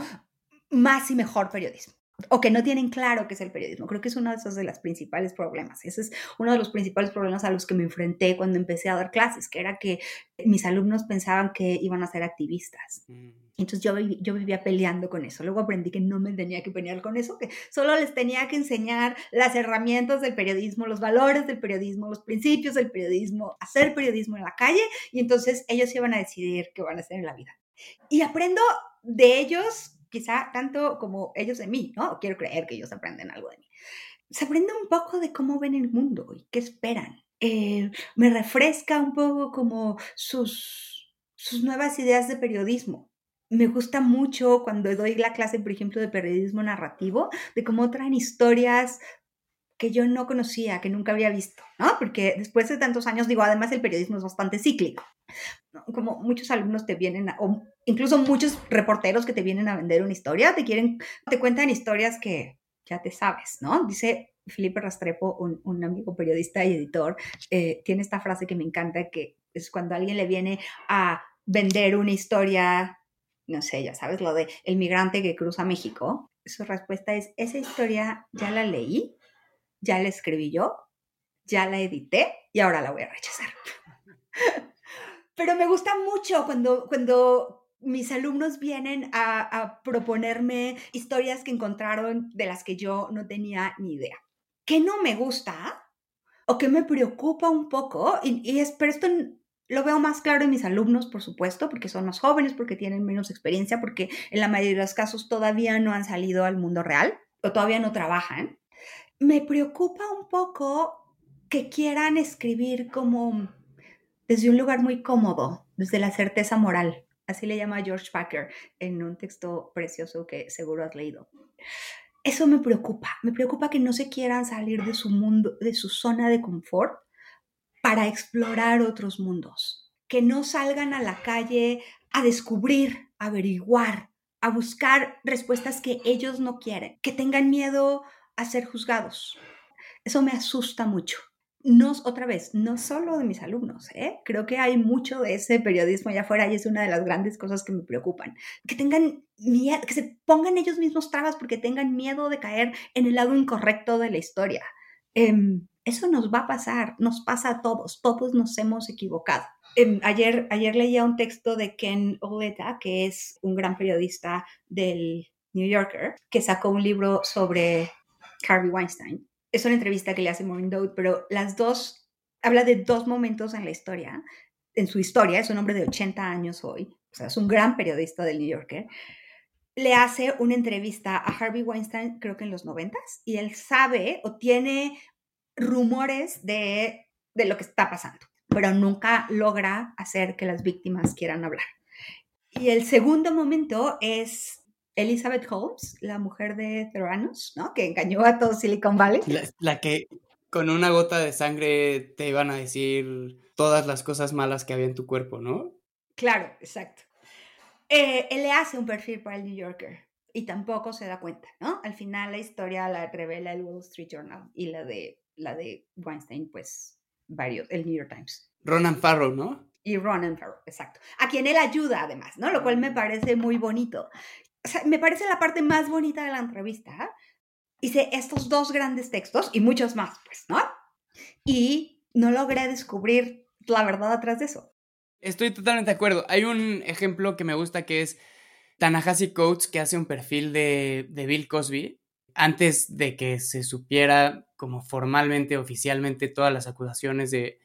más y mejor periodismo. O que no tienen claro qué es el periodismo. Creo que es uno de esos de los principales problemas. Ese es uno de los principales problemas a los que me enfrenté cuando empecé a dar clases, que era que mis alumnos pensaban que iban a ser activistas. Mm. Entonces yo, yo vivía peleando con eso. Luego aprendí que no me tenía que pelear con eso, que solo les tenía que enseñar las herramientas del periodismo, los valores del periodismo, los principios del periodismo, hacer periodismo en la calle y entonces ellos iban a decidir qué van a hacer en la vida. Y aprendo de ellos quizá tanto como ellos de mí, ¿no? Quiero creer que ellos aprenden algo de mí. Se aprende un poco de cómo ven el mundo y qué esperan. Eh, me refresca un poco como sus, sus nuevas ideas de periodismo. Me gusta mucho cuando doy la clase, por ejemplo, de periodismo narrativo, de cómo traen historias que yo no conocía, que nunca había visto, ¿no? Porque después de tantos años, digo, además el periodismo es bastante cíclico. Como muchos alumnos te vienen, o incluso muchos reporteros que te vienen a vender una historia, te quieren, te cuentan historias que ya te sabes, ¿no? Dice Felipe Rastrepo, un, amigo periodista y editor, eh, tiene esta frase que me encanta, que es cuando alguien le viene a vender una historia, no sé, ya sabes, lo de el migrante que cruza México, su respuesta es, esa historia ya la leí, ya la escribí yo, ya la edité y ahora la voy a rechazar. Pero me gusta mucho cuando, cuando mis alumnos vienen a, proponerme historias que encontraron de las que yo no tenía ni idea. ¿Qué no me gusta o qué me preocupa un poco? Y, es, pero esto lo veo más claro en mis alumnos, por supuesto, porque son más jóvenes, porque tienen menos experiencia, porque en la mayoría de los casos todavía no han salido al mundo real o todavía no trabajan me preocupa un poco que quieran escribir como desde un lugar muy cómodo, desde la certeza moral. Así le llama George Packer en un texto precioso que seguro has leído. Eso me preocupa. Me preocupa que no se quieran salir de su mundo, de su zona de confort para explorar otros mundos. Que no salgan a la calle a descubrir, a averiguar, a buscar respuestas que ellos no quieren. Que tengan miedo a ser juzgados. Eso me asusta mucho. No, otra vez, no solo de mis alumnos, ¿eh? creo que hay mucho de ese periodismo allá afuera y es una de las grandes cosas que me preocupan. Que tengan miedo, que se pongan ellos mismos trabas porque tengan miedo de caer en el lado incorrecto de la historia. Em, eso nos va a pasar, nos pasa a todos, todos nos hemos equivocado. Em, ayer, ayer leía un texto de Ken Oleta, que es un gran periodista del New Yorker, que sacó un libro sobre Harvey Weinstein. Es una entrevista que le hace Maureen Dowd, pero las dos, habla de dos momentos en la historia, en su historia, es un hombre de 80 años hoy, o sea, es un gran periodista del New Yorker, le hace una entrevista a Harvey Weinstein, creo que en los 90 y él sabe o tiene rumores de, de lo que está pasando, pero nunca logra hacer que las víctimas quieran hablar. Y el segundo momento es Elizabeth Holmes, la mujer de Theranos, ¿no? Que engañó a todo Silicon Valley. La, que con una gota de sangre te iban a decir todas las cosas malas que había en tu cuerpo, ¿no? Claro, exacto. Eh, él le hace un perfil para el New Yorker y tampoco se da cuenta, ¿no? Al final la historia la revela el Wall Street Journal y la de, la de Weinstein, pues varios, el New York Times. Ronan Farrow, ¿no? Y Ronan Farrow, exacto. A quien él ayuda además, ¿no? Lo cual me parece muy bonito me parece la parte más bonita de la entrevista. Hice estos dos grandes textos y muchos más, pues, ¿no? Y no logré descubrir la verdad atrás de eso. Estoy totalmente de acuerdo. Hay un ejemplo que me gusta que es Tanahasi Coates, que hace un perfil de, de Bill Cosby antes de que se supiera como formalmente, oficialmente, todas las acusaciones de,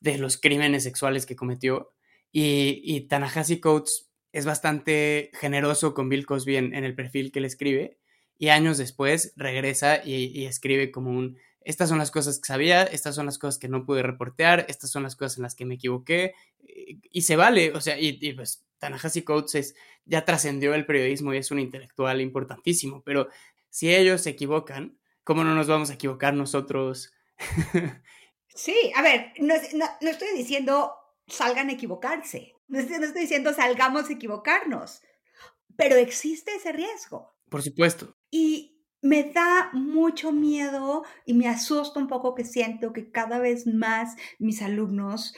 de los crímenes sexuales que cometió. Y, y Tanahasi Coates es bastante generoso con Bill Cosby en, el perfil que le escribe y años después regresa y, escribe como un, estas son las cosas que sabía, estas son las cosas que no pude reportear, estas son las cosas en las que me equivoqué y, se vale, o sea, y, pues Tanahashi Coates ya trascendió el periodismo y es un intelectual importantísimo, pero si ellos se equivocan, ¿cómo no nos vamos a equivocar nosotros? sí, a ver, no, no estoy diciendo salgan a equivocarse. No estoy, diciendo salgamos a equivocarnos, pero existe ese riesgo. Por supuesto. Y me da mucho miedo y me asusta un poco que siento que cada vez más mis alumnos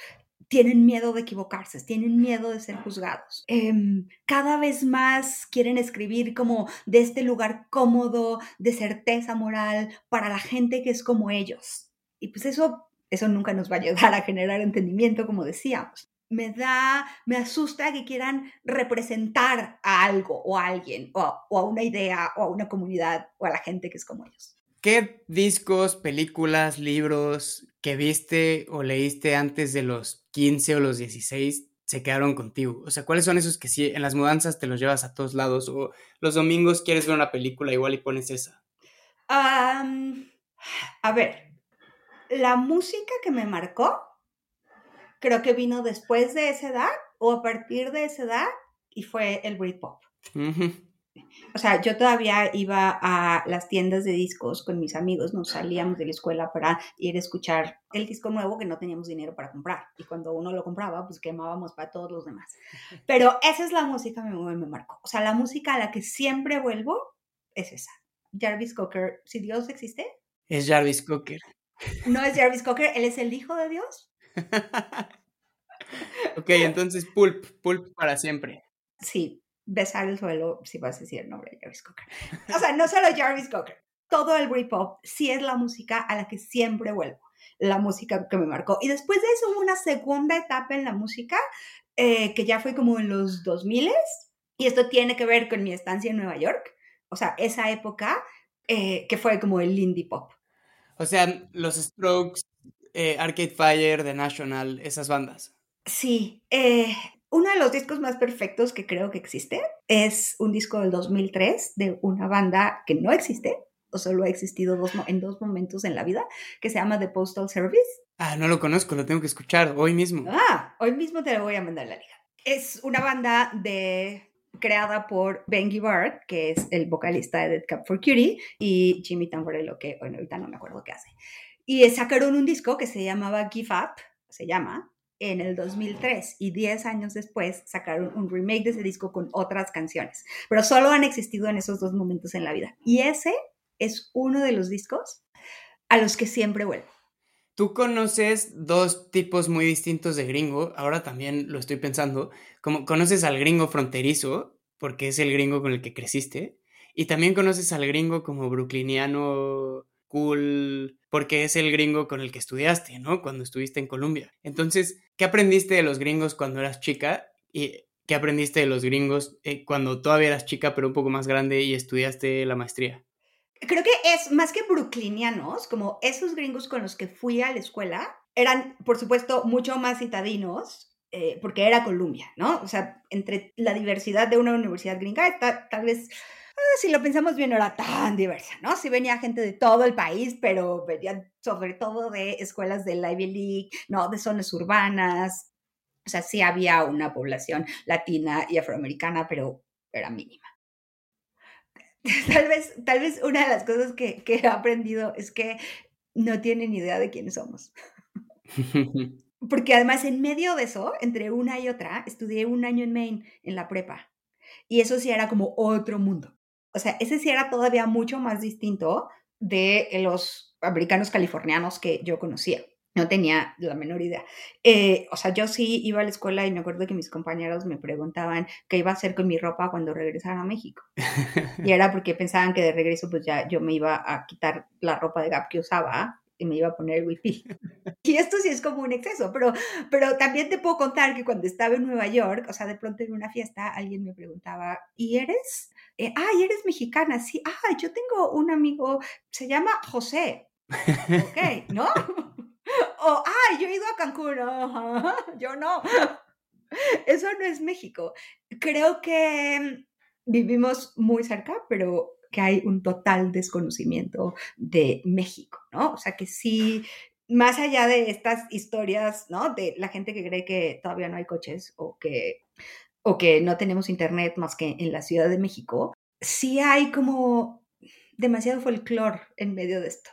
tienen miedo de equivocarse, tienen miedo de ser juzgados. Em, cada vez más quieren escribir como de este lugar cómodo, de certeza moral para la gente que es como ellos. Y pues eso, eso nunca nos va a ayudar a generar entendimiento, como decíamos. Me da, me asusta que quieran representar a algo o a alguien, o o a una idea, o a una comunidad, o a la gente que es como ellos. ¿Qué discos, películas, libros que viste o leíste antes de los 15 o los 16 se quedaron contigo? O sea, ¿cuáles son esos que sí en las mudanzas te los llevas a todos lados o los domingos quieres ver una película igual y pones esa? a ver, la música que me marcó creo que vino después de esa edad o a partir de esa edad y fue el Britpop. O sea, yo todavía iba a las tiendas de discos con mis amigos, nos salíamos de la escuela para ir a escuchar el disco nuevo que no teníamos dinero para comprar. Y cuando uno lo compraba, pues quemábamos para todos los demás. Pero esa es la música que me, me marcó. O sea, la música a la que siempre vuelvo es esa. Jarvis Cocker, si Dios existe. Es Jarvis Cocker. No es Jarvis Cocker, él es el hijo de Dios. ok, entonces Pulp, Pulp para siempre. Sí, besar el suelo si vas a decir el nombre de Jarvis Cocker. O sea, no solo Jarvis Cocker, todo el Britpop sí es la música a la que siempre vuelvo, la música que me marcó. Y después de eso hubo una segunda etapa en la música eh, que ya fue como en los 2000 y esto tiene que ver con mi estancia en Nueva York, o sea, esa época eh, que fue como el indie pop. O sea, los Strokes, eh, Arcade Fire, The National, esas bandas. Sí, eh, uno de los discos más perfectos que creo que existe es un disco del 2003 de una banda que no existe, o solo ha existido dos, en dos momentos en la vida, que se llama The Postal Service. Ah, no lo conozco, lo tengo que escuchar hoy mismo. Ah, hoy mismo te lo voy a mandar la liga. Es una banda de creada por Ben Gibbard, que es el vocalista de Dead Cup for Cutie, y Jimmy Tamborello, que bueno, ahorita no me acuerdo qué hace. Y sacaron un disco que se llamaba Give Up, se llama, en el 2003 y 10 años después sacaron un remake de ese disco con otras canciones, pero solo han existido en esos dos momentos en la vida. Y ese es uno de los discos a los que siempre vuelvo. Tú conoces dos tipos muy distintos de gringo, ahora también lo estoy pensando, como conoces al gringo fronterizo, porque es el gringo con el que creciste, y también conoces al gringo como brooklyniano cool, porque es el gringo con el que estudiaste, ¿no? Cuando estuviste en Colombia. Entonces, ¿qué aprendiste de los gringos cuando eras chica? ¿Y qué aprendiste de los gringos eh, cuando todavía eras chica, pero un poco más grande y estudiaste la maestría? Creo que es más que brooklynianos, como esos gringos con los que fui a la escuela, eran, por supuesto, mucho más citadinos, eh, porque era Colombia, ¿no? O sea, entre la diversidad de una universidad gringa, tal vez si lo pensamos bien, no era tan diversa, ¿no? Sí venía gente de todo el país, pero venían sobre todo de escuelas del Ivy League, ¿no? De zonas urbanas. O sea, sí había una población latina y afroamericana, pero era mínima. Tal vez, tal vez una de las cosas que, que he aprendido es que no tienen idea de quiénes somos. Porque además en medio de eso, entre una y otra, estudié un año en Maine, en la prepa. Y eso sí era como otro mundo o sea, ese sí era todavía mucho más distinto de los americanos californianos que yo conocía. No tenía la menor idea. Eh, o sea, yo sí iba a la escuela y me acuerdo que mis compañeros me preguntaban qué iba a hacer con mi ropa cuando regresara a México. Y era porque pensaban que de regreso pues ya yo me iba a quitar la ropa de Gap que usaba y me iba a poner wifi. Y esto sí es como un exceso, pero, pero también te puedo contar que cuando estaba en Nueva York, o sea, de pronto en una fiesta, alguien me preguntaba, ¿y eres? Eh, ay, eres mexicana, sí, ay, yo tengo un amigo, se llama José, ok, ¿no? o, ay, yo he ido a Cancún, yo no. Eso no es México. Creo que vivimos muy cerca, pero que hay un total desconocimiento de México, ¿no? O sea, que sí, más allá de estas historias, ¿no? De la gente que cree que todavía no hay coches o que, o que no tenemos internet más que en la Ciudad de México, sí hay como demasiado folclore en medio de esto.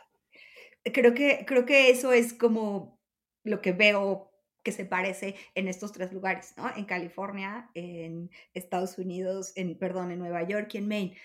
Creo que, creo que eso es como lo que veo que se parece en estos tres lugares, ¿no? En California, en Estados Unidos, en, perdón, en Nueva York y en Maine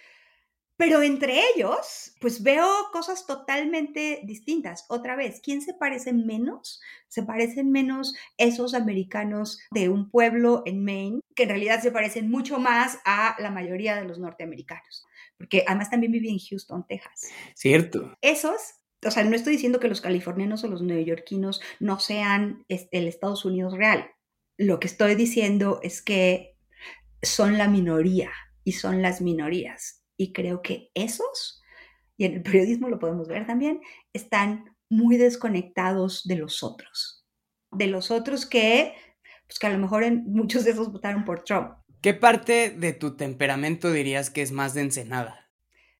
Pero entre ellos, pues veo cosas totalmente distintas. Otra vez, ¿quién se parece menos? Se parecen menos esos americanos de un pueblo en Maine, que en realidad se parecen mucho más a la mayoría de los norteamericanos. Porque además también viví en Houston, Texas. Cierto. Esos o sea, no estoy diciendo que los californianos o los neoyorquinos no sean el Estados Unidos real. Lo que estoy diciendo es que son la minoría y son las minorías. Y creo que esos, y en el periodismo lo podemos ver también, están muy desconectados de los otros. De los otros que, pues que a lo mejor en, muchos de esos votaron por Trump. ¿Qué parte de tu temperamento dirías que es más de ensenada?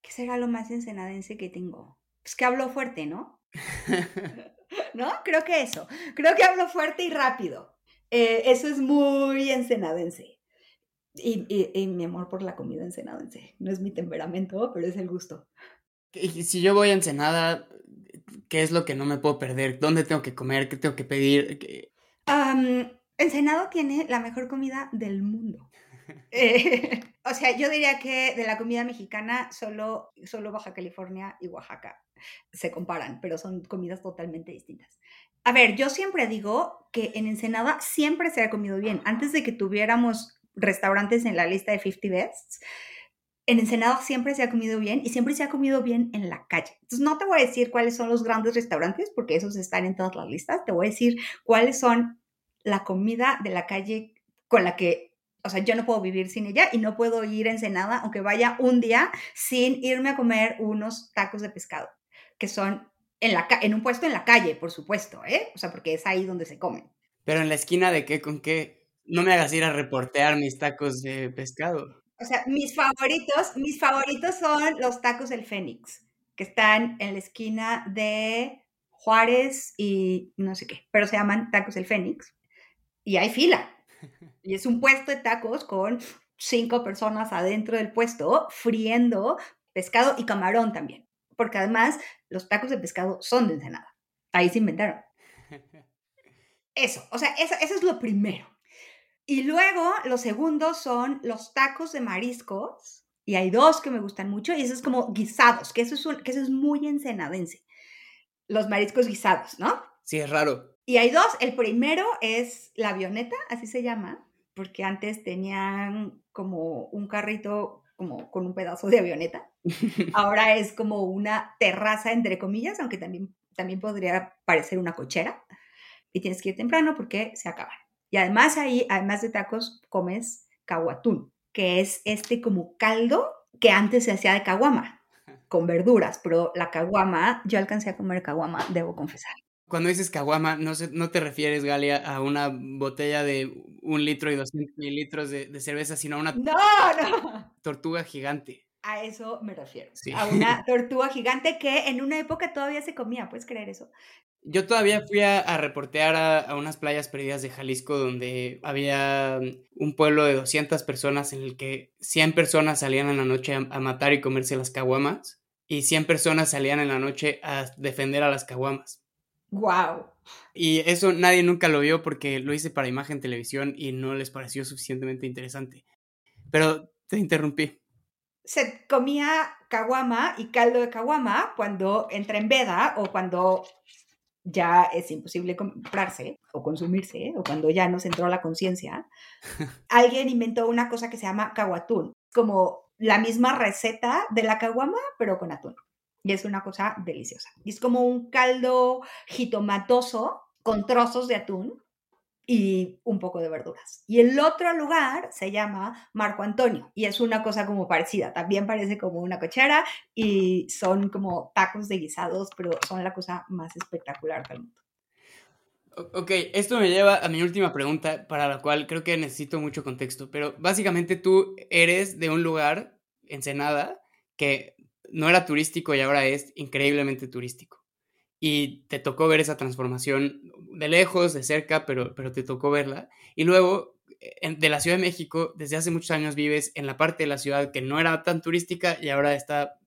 ¿Qué será lo más ensenadense que tengo? Pues que hablo fuerte, ¿no? ¿No? Creo que eso. Creo que hablo fuerte y rápido. Eh, eso es muy ensenadense. Y, mi amor por la comida ensenadense. No es mi temperamento, pero es el gusto. Y si yo voy a Ensenada, ¿qué es lo que no me puedo perder? ¿Dónde tengo que comer? ¿Qué tengo que pedir? Ensenada tiene la mejor comida del mundo. Eh, o sea, yo diría que de la comida mexicana solo, solo Baja California y Oaxaca se comparan, pero son comidas totalmente distintas. A ver, yo siempre digo que en Ensenada siempre se ha comido bien. Antes de que tuviéramos restaurantes en la lista de 50 Bests, en Ensenada siempre se ha comido bien y siempre se ha comido bien en la calle. Entonces, no te voy a decir cuáles son los grandes restaurantes, porque esos están en todas las listas. Te voy a decir cuáles son la comida de la calle con la que, o sea, yo no puedo vivir sin ella y no puedo ir a Ensenada, aunque vaya un día, sin irme a comer unos tacos de pescado, que son en, la, en un puesto en la calle, por supuesto, ¿eh? O sea, porque es ahí donde se comen. Pero en la esquina de qué, con qué, no me hagas ir a reportear mis tacos de pescado. O sea, mis favoritos, mis favoritos son los tacos del Fénix, que están en la esquina de Juárez y no sé qué, pero se llaman tacos del Fénix. Y hay fila. Y es un puesto de tacos con cinco personas adentro del puesto friendo pescado y camarón también. Porque además los tacos de pescado son de Ensenada. Ahí se inventaron. Eso, o sea, eso, eso es lo primero. Y luego los segundos son los tacos de mariscos. Y hay dos que me gustan mucho. Y eso es como guisados, que eso es, que eso es muy ensenadense. Los mariscos guisados, ¿no? Sí, es raro. Y hay dos. El primero es la avioneta, así se llama, porque antes tenían como un carrito como con un pedazo de avioneta. Ahora es como una terraza, entre comillas, aunque también, también podría parecer una cochera. Y tienes que ir temprano porque se acaban. Y además ahí, además de tacos, comes caguatún, que es este como caldo que antes se hacía de caguama, con verduras, pero la caguama, yo alcancé a comer caguama, debo confesar. Cuando dices caguama, no, no te refieres, Galia, a una botella de un litro y 200 mililitros de, de cerveza, sino a una no, no. tortuga gigante. A eso me refiero. A una tortuga gigante que en una época todavía se comía, ¿puedes creer eso? Yo todavía fui a, reportear a, unas playas perdidas de Jalisco donde había un pueblo de 200 personas en el que 100 personas salían en la noche a, matar y comerse las caguamas y 100 personas salían en la noche a defender a las caguamas. ¡Wow! Y eso nadie nunca lo vio porque lo hice para imagen televisión y no les pareció suficientemente interesante. Pero te interrumpí. Se comía caguama y caldo de caguama cuando entra en veda o cuando ya es imposible comprarse o consumirse, o cuando ya nos entró la conciencia, alguien inventó una cosa que se llama caguatún, como la misma receta de la caguama, pero con atún. Y es una cosa deliciosa. Y es como un caldo jitomatoso con trozos de atún y un poco de verduras. Y el otro lugar se llama Marco Antonio y es una cosa como parecida, también parece como una cochera y son como tacos de guisados, pero son la cosa más espectacular del mundo. Ok, esto me lleva a mi última pregunta, para la cual creo que necesito mucho contexto, pero básicamente tú eres de un lugar, Ensenada, que no era turístico y ahora es increíblemente turístico y te tocó ver esa transformación de lejos, de cerca, pero, pero te tocó verla. Y luego, de la Ciudad de México, desde hace muchos años vives en la parte de la ciudad que no era tan turística y ahora está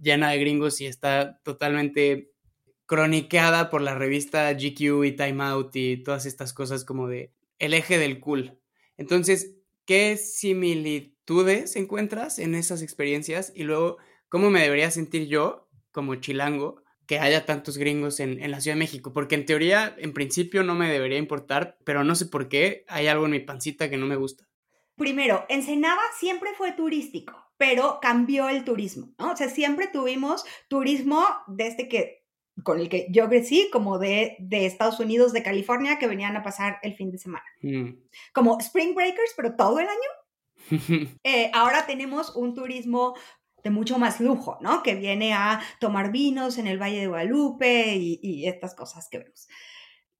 llena de gringos y está totalmente croniqueada por la revista GQ y Time Out y todas estas cosas como de el eje del cool. Entonces, ¿qué similitudes encuentras en esas experiencias? Y luego, ¿cómo me debería sentir yo como chilango que haya tantos gringos en, en, la Ciudad de México? Porque en teoría, en principio no me debería importar, pero no sé por qué hay algo en mi pancita que no me gusta. Primero, Ensenada siempre fue turístico, pero cambió el turismo, ¿no? O sea, siempre tuvimos turismo desde que con el que yo crecí, como de, de, Estados Unidos, de California, que venían a pasar el fin de semana. Mm. Como Spring Breakers, pero todo el año. eh, ahora tenemos un turismo de mucho más lujo, ¿no? Que viene a tomar vinos en el Valle de Guadalupe y, y estas cosas que vemos.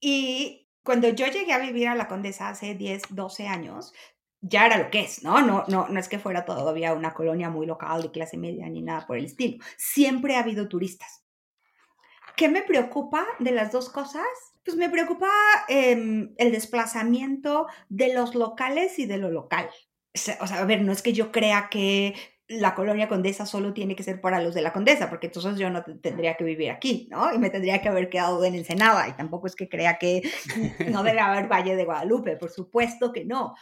Y cuando yo llegué a vivir a la Condesa hace 10, 12 años, ya era lo que es, ¿no? No, no, no es que fuera todavía una colonia muy local de clase media ni nada por el estilo. Siempre ha habido turistas. ¿Qué me preocupa de las dos cosas? Pues me preocupa em, el desplazamiento de los locales y de lo local. O sea, a ver, no es que yo crea que la colonia condesa solo tiene que ser para los de la condesa, porque entonces yo no tendría que vivir aquí, ¿no? Y me tendría que haber quedado en Ensenada, y tampoco es que crea que no debe haber Valle de Guadalupe, por supuesto que no.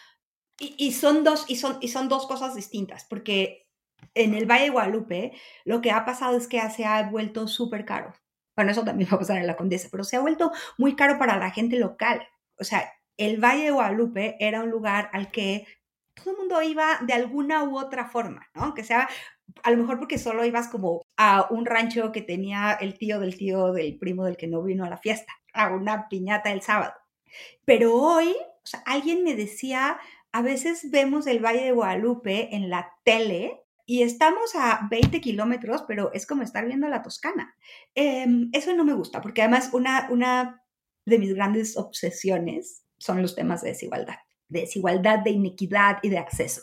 Y, y, son, dos, y, son, y son dos cosas distintas, porque en el Valle de Guadalupe lo que ha pasado es que se ha vuelto súper caro. Bueno, eso también va a pasar en la Condesa, pero se ha vuelto muy caro para la gente local. O sea, el Valle de Guadalupe era un lugar al que todo el mundo iba de alguna u otra forma, ¿no? Que sea, a lo mejor porque solo ibas como a un rancho que tenía el tío del tío del primo del que no vino a la fiesta, a una piñata el sábado. Pero hoy, alguien me decía, a veces vemos el Valle de Guadalupe en la tele y estamos a 20 kilómetros, pero es como estar viendo la Toscana. Em, eso no me gusta, porque además una, una de mis grandes obsesiones son los temas de desigualdad, de desigualdad, de inequidad y de acceso.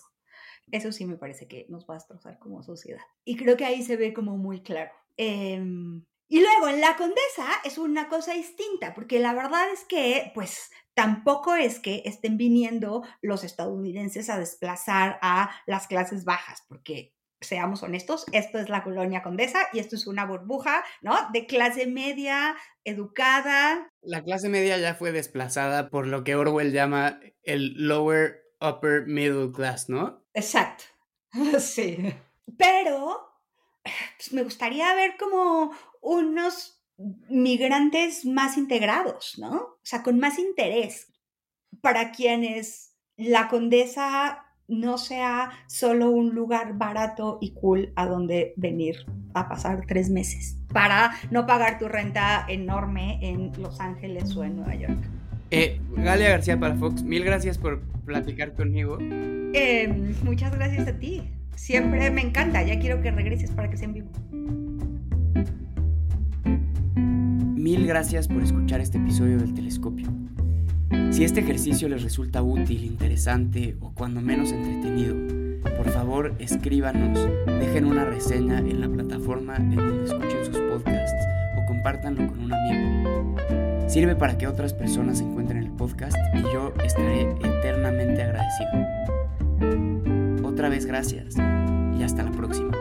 Eso sí me parece que nos va a destrozar como sociedad. Y creo que ahí se ve como muy claro. Em, y luego en la condesa es una cosa distinta, porque la verdad es que, pues, tampoco es que estén viniendo los estadounidenses a desplazar a las clases bajas, porque seamos honestos, esto es la colonia condesa y esto es una burbuja, ¿no? De clase media, educada. La clase media ya fue desplazada por lo que Orwell llama el lower upper middle class, ¿no? Exacto. Sí. Pero pues, me gustaría ver como unos migrantes más integrados, ¿no? O sea, con más interés para quienes la condesa no sea solo un lugar barato y cool a donde venir a pasar tres meses para no pagar tu renta enorme en Los Ángeles o en Nueva York. Eh, Galia García Palafox, mil gracias por platicar conmigo. Em, muchas gracias a ti. Siempre me encanta. Ya quiero que regreses para que sea en vivo. Mil gracias por escuchar este episodio del Telescopio. Si este ejercicio les resulta útil, interesante o cuando menos entretenido, por favor escríbanos, dejen una reseña en la plataforma en donde escuchen sus podcasts o compártanlo con un amigo. Sirve para que otras personas encuentren el podcast y yo estaré eternamente agradecido. Otra vez gracias y hasta la próxima.